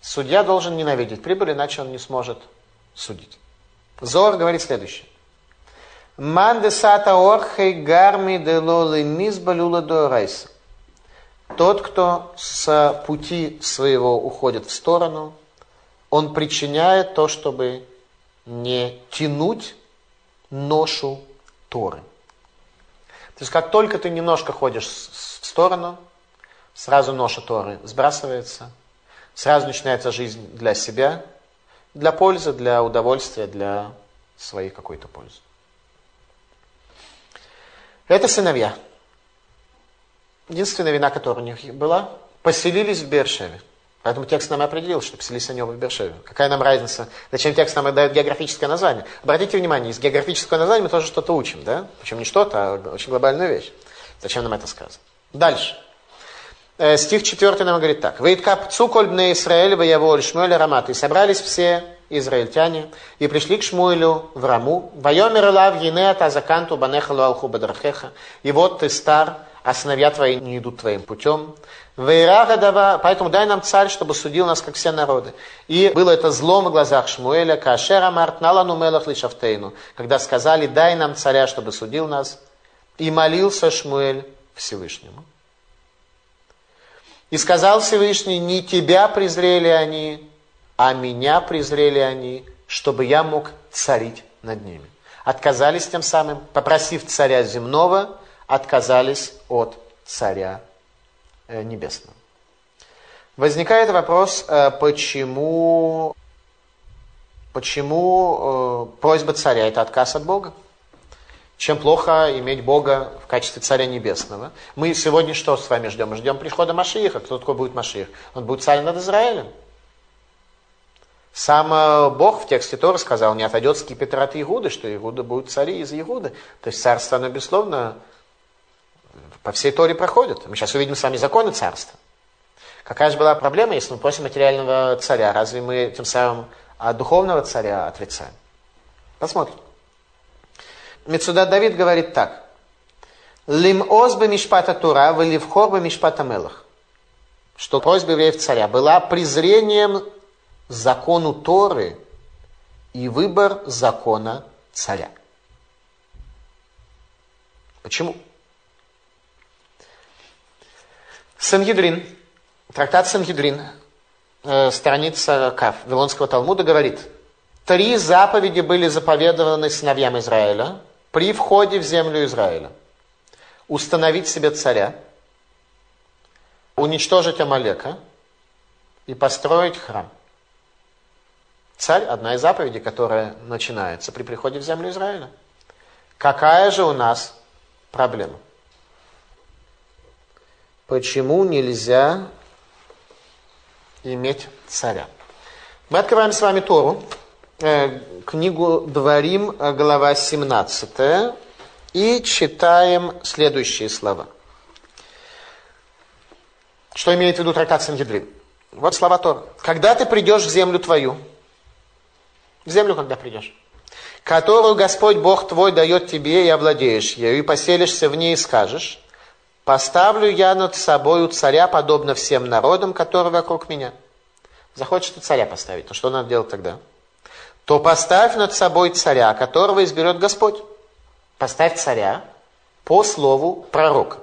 Судья должен ненавидеть прибыль, иначе он не сможет судить. Зор говорит следующее. Мандесата орхей гарми делолы мизбалюла дорайса. Тот, кто с пути своего уходит в сторону, он причиняет то, чтобы не тянуть ношу Торы. То есть как только ты немножко ходишь в сторону, сразу ноша Торы сбрасывается, сразу начинается жизнь для себя, для пользы, для удовольствия, для своей какой-то пользы. Это сыновья. Единственная вина, которая у них была, поселились в Бершеве. Поэтому текст нам определил, что поселились они оба в Бершеве. Какая нам разница? Зачем текст нам дает географическое название? Обратите внимание, из географического названия мы тоже что-то учим, да? Причем не что-то, а очень глобальную вещь. Зачем нам это сказано? Дальше. Э, стих 4 нам говорит так. «Вейткап цуколь бне Исраэль воеволь Шмуэль Рамат». И собрались все израильтяне и пришли к Шмуэлю в Раму. «Вайомер лав енеат азаканту банехалу алху бадрахеха». И вот ты стар, а сыновья твои не идут твоим путем. Вейрага поэтому дай нам царь, чтобы судил нас, как все народы. И было это злом в глазах Шмуэля, кашера март налану мелах лишафтейну, когда сказали, дай нам царя, чтобы судил нас. И молился Шмуэль Всевышнему. И сказал Всевышний, не тебя презрели они, а меня презрели они, чтобы я мог царить над ними. Отказались тем самым, попросив царя земного, отказались от царя э, небесного. Возникает вопрос, э, почему, почему э, просьба царя – это отказ от Бога? Чем плохо иметь Бога в качестве Царя Небесного? Мы сегодня что с вами ждем? Мы ждем прихода Машииха. Кто такой будет Машиих? Он будет царь над Израилем. Сам э, Бог в тексте Тора сказал, не отойдет скипетр от Игуды, что Игуда будет цари из Игуды. То есть царство, оно, безусловно, по всей Торе проходит. Мы сейчас увидим с вами законы царства. Какая же была проблема, если мы просим материального царя? Разве мы тем самым от духовного царя отрицаем? Посмотрим. Мецуда Давид говорит так. Лим озбы мишпата тура, валивхор бы мишпата мелах. Что просьба евреев царя была презрением закону Торы и выбор закона царя. Почему? Сангидрин, трактат Сангидрин, э, страница Кав Вавилонского Талмуда говорит, три заповеди были заповедованы сыновьям Израиля при входе в землю Израиля. Установить себе царя, уничтожить Амалека и построить храм. Царь – одна из заповедей, которая начинается при приходе в землю Израиля. Какая же у нас проблема? Почему нельзя иметь царя? Мы открываем с вами Тору, книгу Дворим, э, глава 17, и читаем следующие слова. Что имеет в виду трактат Сангедрин? Вот слова Тора. «Когда ты придешь в землю твою, в землю, когда придешь. Которую Господь Бог твой дает тебе, и овладеешь ею, и поселишься в ней, и скажешь, поставлю я над собою царя, подобно всем народам, которые вокруг меня. Захочешь ты царя поставить, то что надо делать тогда? То поставь над собой царя, которого изберет Господь. Поставь царя по слову пророка.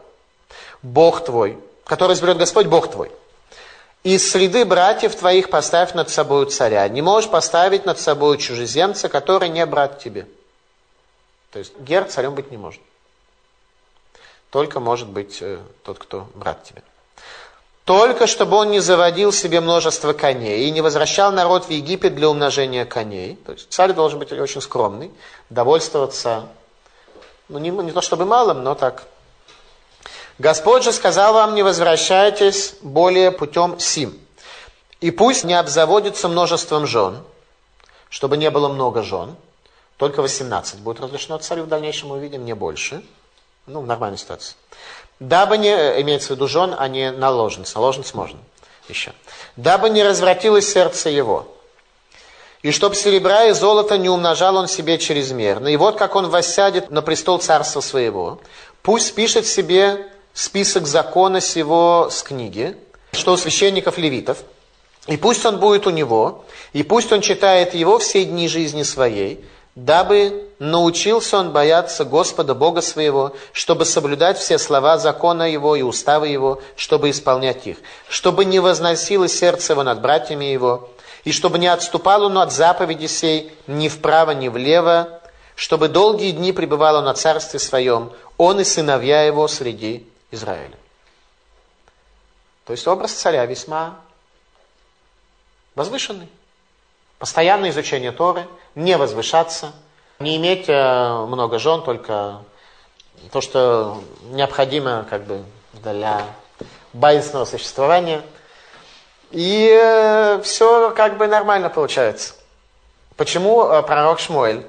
Бог твой, который изберет Господь, Бог твой. Из среды братьев твоих поставь над собой царя. Не можешь поставить над собой чужеземца, который не брат тебе. То есть гер царем быть не может. Только может быть э, тот, кто брат тебе. Только чтобы он не заводил себе множество коней и не возвращал народ в Египет для умножения коней. То есть царь должен быть очень скромный, довольствоваться, ну не, не то чтобы малым, но так Господь же сказал вам, не возвращайтесь более путем сим. И пусть не обзаводится множеством жен, чтобы не было много жен, только 18 будет разрешено царю, в дальнейшем мы увидим, не больше. Ну, в нормальной ситуации. Дабы не, имеется в виду жен, а не наложниц. Наложниц можно еще. Дабы не развратилось сердце его. И чтоб серебра и золото не умножал он себе чрезмерно. И вот как он воссядет на престол царства своего, пусть пишет себе список закона сего с книги, что у священников левитов, и пусть он будет у него, и пусть он читает его все дни жизни своей, дабы научился он бояться Господа Бога своего, чтобы соблюдать все слова закона его и уставы его, чтобы исполнять их, чтобы не возносило сердце его над братьями его, и чтобы не отступал он от заповеди сей ни вправо, ни влево, чтобы долгие дни пребывал он на царстве своем, он и сыновья его среди Израиля. То есть образ царя весьма возвышенный. Постоянное изучение Торы, не возвышаться, не иметь э, много жен, только то, что необходимо как бы для базисного существования. И э, все как бы нормально получается. Почему э, пророк Шмуэль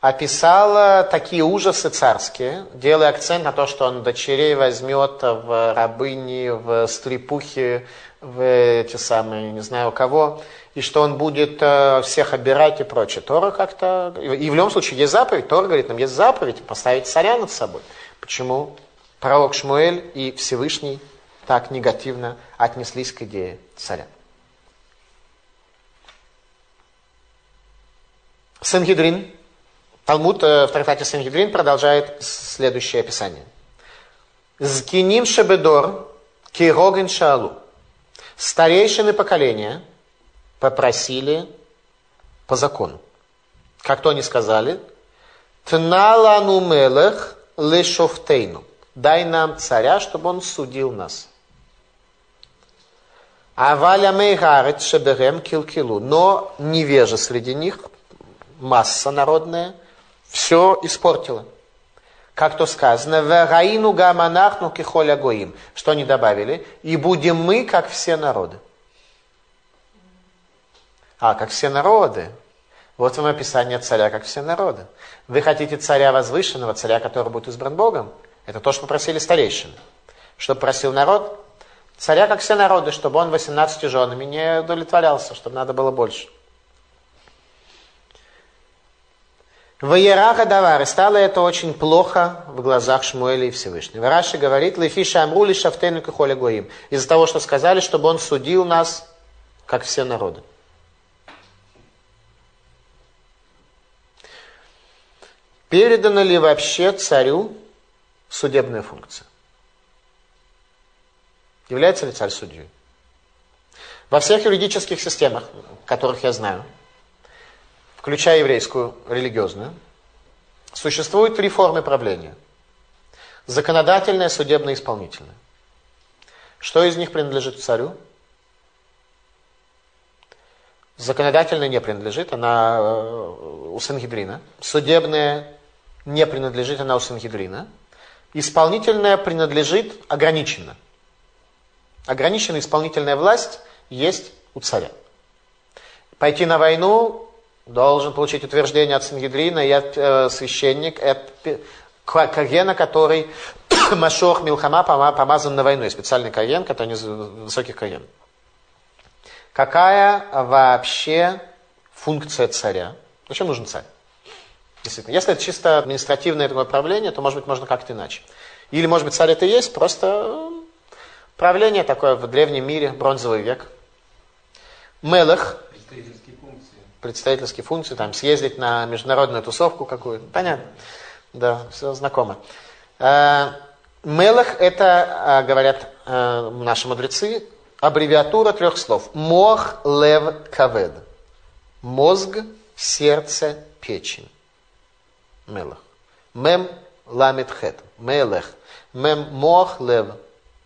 описала такие ужасы царские, делая акцент на то, что он дочерей возьмет в рабыни, в стрепухи, в эти самые, не знаю у кого, и что он будет э, всех обирать и прочее. Тора как-то... И в любом случае есть заповедь. Тора говорит, нам есть заповедь поставить царя над собой. Почему пророк Шмуэль и Всевышний так негативно отнеслись к идее царя? Сангидрин Талмуд э, в трактате Сангидрин продолжает следующее описание. Зкиним шебедор кироген шалу. Старейшины поколения попросили по закону. как то они сказали, Тналану мелех лешофтейну. Дай нам царя, чтобы он судил нас. Аваля мейгарет шеберем килкилу. Но невежа среди них, масса народная, все испортила. Как то сказано, «Вегаину гаманахну кихоля гоим». Что они добавили? «И будем мы, как все народы». А, как все народы. Вот вам описание царя, как все народы. Вы хотите царя возвышенного, царя, который будет избран Богом? Это то, что попросили старейшины. Что просил народ? Царя, как все народы, чтобы он 18 женами не удовлетворялся, чтобы надо было больше. Ваераха Давар, стало это очень плохо в глазах Шмуэля и Всевышнего. Раши говорит, Лефиша Амрули Шафтейну Кахоля Гоим, из-за того, что сказали, чтобы он судил нас, как все народы. Передана ли вообще царю судебная функция? Является ли царь судьей? Во всех юридических системах, которых я знаю, включая еврейскую, религиозную, существует три формы правления. Законодательное, судебное, исполнительное. Что из них принадлежит царю? Законодательное не принадлежит, она э, у Сангидрина. Судебное не принадлежит, она у Сангидрина. Исполнительное принадлежит ограниченно. Ограниченная исполнительная власть есть у царя. Пойти на войну должен получить утверждение от Сангидрина и от э, священник, от Кагена, который Машох Милхама помазан на войну. Есть специальный Каген, который не высоких Каген. Какая вообще функция царя? Зачем нужен царь? Действительно. Если это чисто административное такое правление, то, может быть, можно как-то иначе. Или, может быть, царь это и есть, просто правление такое в древнем мире, бронзовый век. Мелах, представительские функции, там съездить на международную тусовку какую-то. Понятно. Да, все знакомо. Э, Мелах это, э, говорят э, наши мудрецы, аббревиатура трех слов. Мох, лев, кавед. Мозг, сердце, печень. Мелах. Мем, ламит, хет. Мелех. Мем, мох, лев.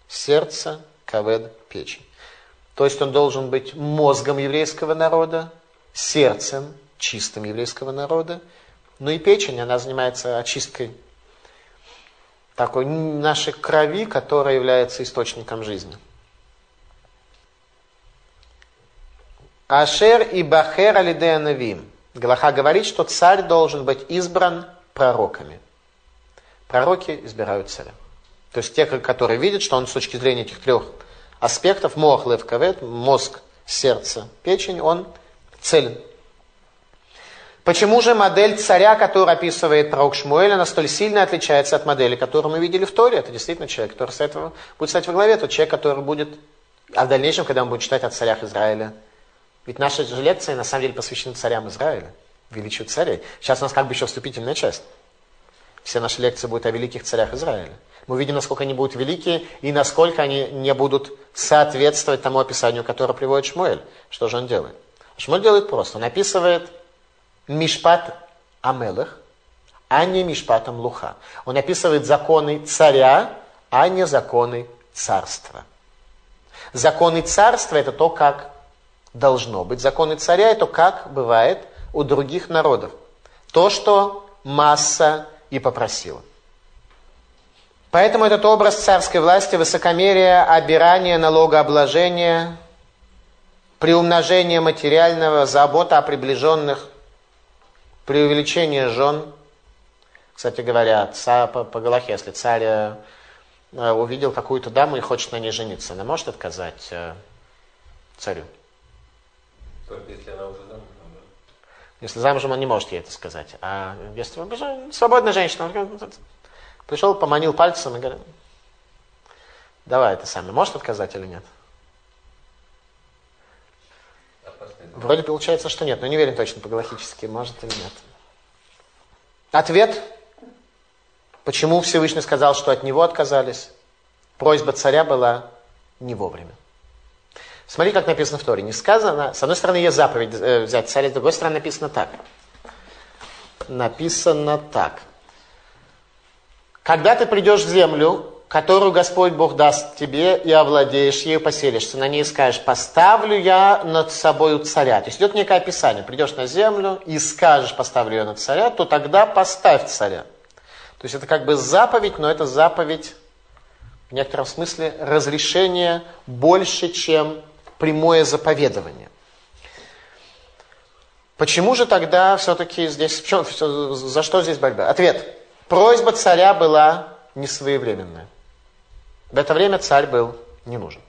Сердце, кавед, печень. То есть он должен быть мозгом еврейского народа, сердцем чистым еврейского народа. Ну и печень, она занимается очисткой такой нашей крови, которая является источником жизни. Ашер и Бахер Алидеанавим. Галаха говорит, что царь должен быть избран пророками. Пророки избирают царя. То есть те, которые видят, что он с точки зрения этих трех аспектов, мох, лев, кавет, мозг, сердце, печень, он целен. Почему же модель царя, которую описывает пророк Шмуэль, она столь сильно отличается от модели, которую мы видели в Торе? Это действительно человек, который с этого будет стать во главе, тот человек, который будет, а в дальнейшем, когда он будет читать о царях Израиля. Ведь наши же лекции на самом деле посвящены царям Израиля, величию царей. Сейчас у нас как бы еще вступительная часть. Все наши лекции будут о великих царях Израиля. Мы видим, насколько они будут великие и насколько они не будут соответствовать тому описанию, которое приводит Шмуэль. Что же он делает? Шмуэль делает просто. Он описывает Мишпат Амелых, а не Мишпатом Луха. Он описывает законы царя, а не законы царства. Законы царства – это то, как должно быть. Законы царя – это как бывает у других народов. То, что масса и попросила. Поэтому этот образ царской власти, высокомерия, обирания, налогообложения, приумножение материального, забота о приближенных, преувеличение жен. Кстати говоря, царь, по, по Галахе, если царь э, увидел какую-то даму и хочет на ней жениться, она может отказать э, царю? Только если она уже замужем. Если замужем, он не может ей это сказать. А если свободная женщина, он пришел, поманил пальцем и говорит, давай это самое, может отказать или нет? Вроде получается, что нет, но не уверен точно по-галахически, может или нет. Ответ. Почему Всевышний сказал, что от него отказались? Просьба царя была не вовремя. Смотри, как написано в Торе. Не сказано, с одной стороны, есть заповедь э, взять царя, с другой стороны, написано так. написано так. Когда ты придешь в землю, которую Господь Бог даст тебе, и овладеешь ею, поселишься на ней скажешь, поставлю я над собой царя. То есть идет некое описание. Придешь на землю и скажешь, поставлю я над царя, то тогда поставь царя. То есть это как бы заповедь, но это заповедь в некотором смысле разрешение больше, чем прямое заповедование. Почему же тогда все-таки здесь, чем, за что здесь борьба? Ответ. Просьба царя была несвоевременная. В это время царь был не нужен.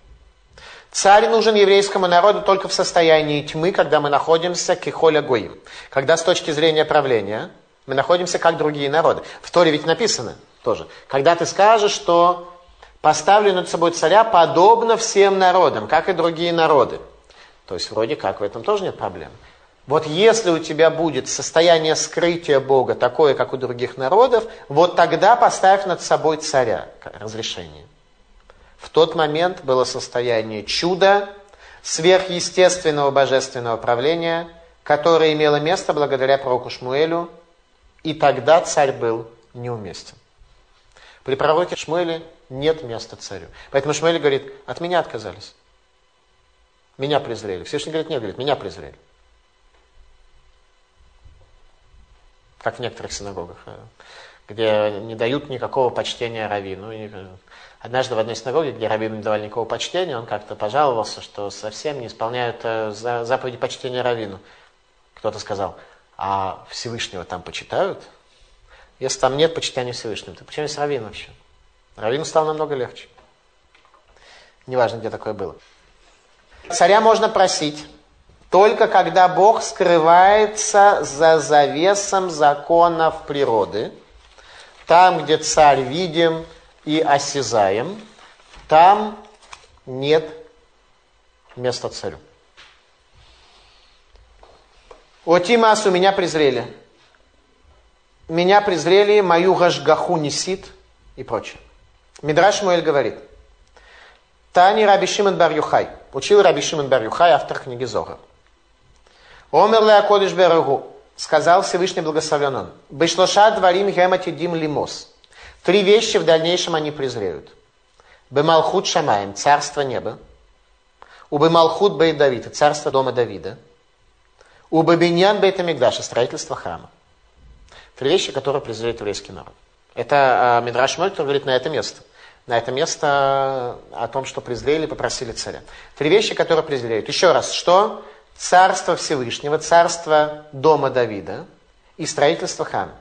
Царь нужен еврейскому народу только в состоянии тьмы, когда мы находимся кихоля гоим. Когда с точки зрения правления мы находимся как другие народы. В Торе ведь написано тоже. Когда ты скажешь, что поставлю над собой царя подобно всем народам, как и другие народы. То есть вроде как в этом тоже нет проблем. Вот если у тебя будет состояние скрытия Бога такое, как у других народов, вот тогда поставь над собой царя, разрешение. В тот момент было состояние чуда, сверхъестественного божественного правления, которое имело место благодаря пророку Шмуэлю, и тогда царь был неуместен. При пророке Шмуэле нет места царю. Поэтому Шмуэль говорит, от меня отказались. Меня презрели. Всевышний говорит, нет, говорит, меня презрели. Как в некоторых синагогах, э, где не дают никакого почтения раввину. Однажды в одной синагоге, где раввину не давали никакого почтения, он как-то пожаловался, что совсем не исполняют э, заповеди почтения раввину. Кто-то сказал, а Всевышнего там почитают? Если там нет почитания Всевышнего, то почему есть раввин вообще? Раввину стало намного легче. Неважно, где такое было. Царя можно просить, только когда Бог скрывается за завесом законов природы, там, где царь видим и осязаем, там нет места царю. О, Тимасу, меня презрели. Меня презрели, мою гашгаху несит и прочее. Мидраш Муэль говорит, Тани Раби Шимон Бар Юхай, учил Раби Шимон Бар Юхай, автор книги Зора. Омер Леа Кодыш Берегу, сказал Всевышний Благословен он, Бешлоша дворим гематидим лимос. Три вещи в дальнейшем они презреют. Бемалхут Шамаем, царство неба. У Бемалхут Бей Давида, царство дома Давида. У Бабиньян Бейт Амигдаша, строительство храма. Три вещи, которые презирает еврейский народ. Это э, Мидраш Моль, который говорит на это место. На это место о том, что презрели, попросили царя. Три вещи, которые презирают. Еще раз, что? Царство Всевышнего, царство дома Давида и строительство храма.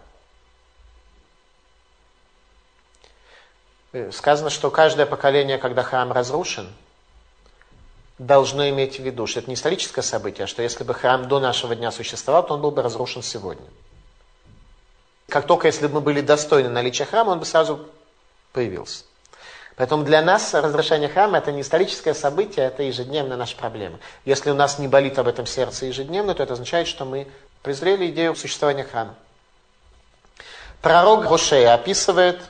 Э, сказано, что каждое поколение, когда храм разрушен, должно иметь в виду, что это не историческое событие, а что если бы храм до нашего дня существовал, то он был бы разрушен сегодня. Как только если бы мы были достойны наличия храма, он бы сразу появился. Поэтому для нас разрушение храма это не историческое событие, это ежедневная наша проблема. Если у нас не болит об этом сердце ежедневно, то это означает, что мы презрели идею существования храма. Пророк Гошея описывает,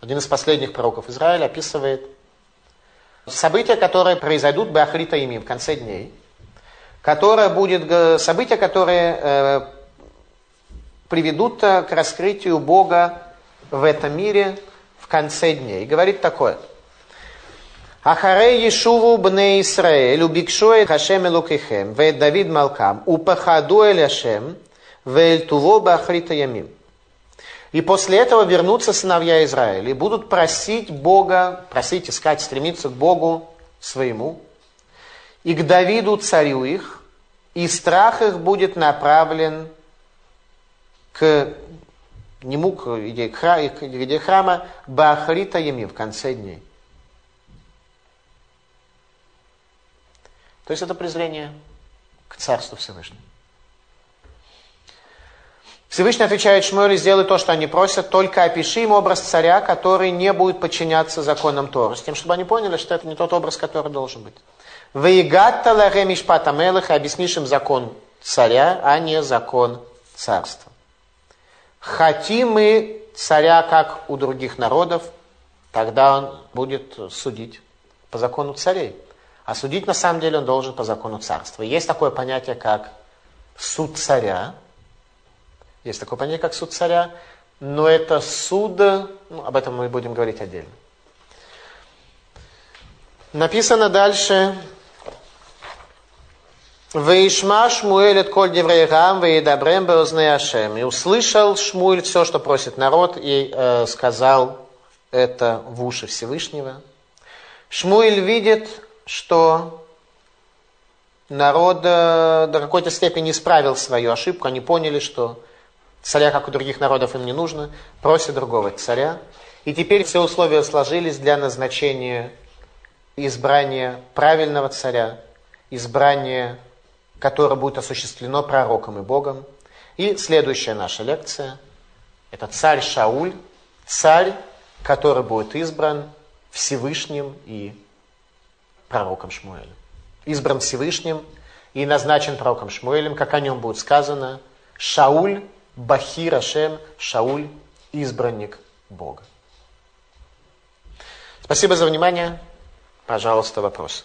один из последних пророков Израиля, описывает события, которые произойдут в Ахрита ими в конце дней, которое будет, события, которые э, приведут э, к раскрытию Бога в этом мире в конце дней. И говорит такое. Ахаре Ешуву бне Исраэль, убикшу эль Хашем элукихем, вет Давид Малкам, упахаду эль Хашем, вэль туво бахрита ямим. И после этого вернутся сыновья Израиля и будут просить Бога, просить, искать, стремиться к Богу своему, и к Давиду царю их, и страх их будет направлен к нему, к идее, к идее храма, Бахрита Еми, в конце дней. То есть это презрение к Царству Всевышнему. Всевышний отвечает Шмуэлю, сделай то, что они просят, только опиши им образ царя, который не будет подчиняться законам Тора, с тем, чтобы они поняли, что это не тот образ, который должен быть. Ваигатта ларе мишпата мелых, объяснишь им закон царя, а не закон царства. Хотим мы царя, как у других народов, тогда он будет судить по закону царей. А судить на самом деле он должен по закону царства. Есть такое понятие, как суд царя. Есть такое понятие, как суд царя, но это суд, ну, об этом мы будем говорить отдельно. Написано дальше, Вейшма Шмуэль от коль деврейгам, вейдабрем беозне Ашем. И услышал Шмуэль все, что просит народ, и э, сказал это в уши Всевышнего. Шмуэль видит, что народ э, до какой-то степени исправил свою ошибку. Они поняли, что царя, как у других народов, им не нужно. Просят другого царя. И теперь все условия сложились для назначения избрания правильного царя, избрания которое будет осуществлено пророком и Богом. И следующая наша лекция – это царь Шауль, царь, который будет избран Всевышним и пророком Шмуэлем. Избран Всевышним и назначен пророком Шмуэлем, как о нем будет сказано, Шауль, Бахир Ашем, Шауль, избранник Бога. Спасибо за внимание. Пожалуйста, вопрос.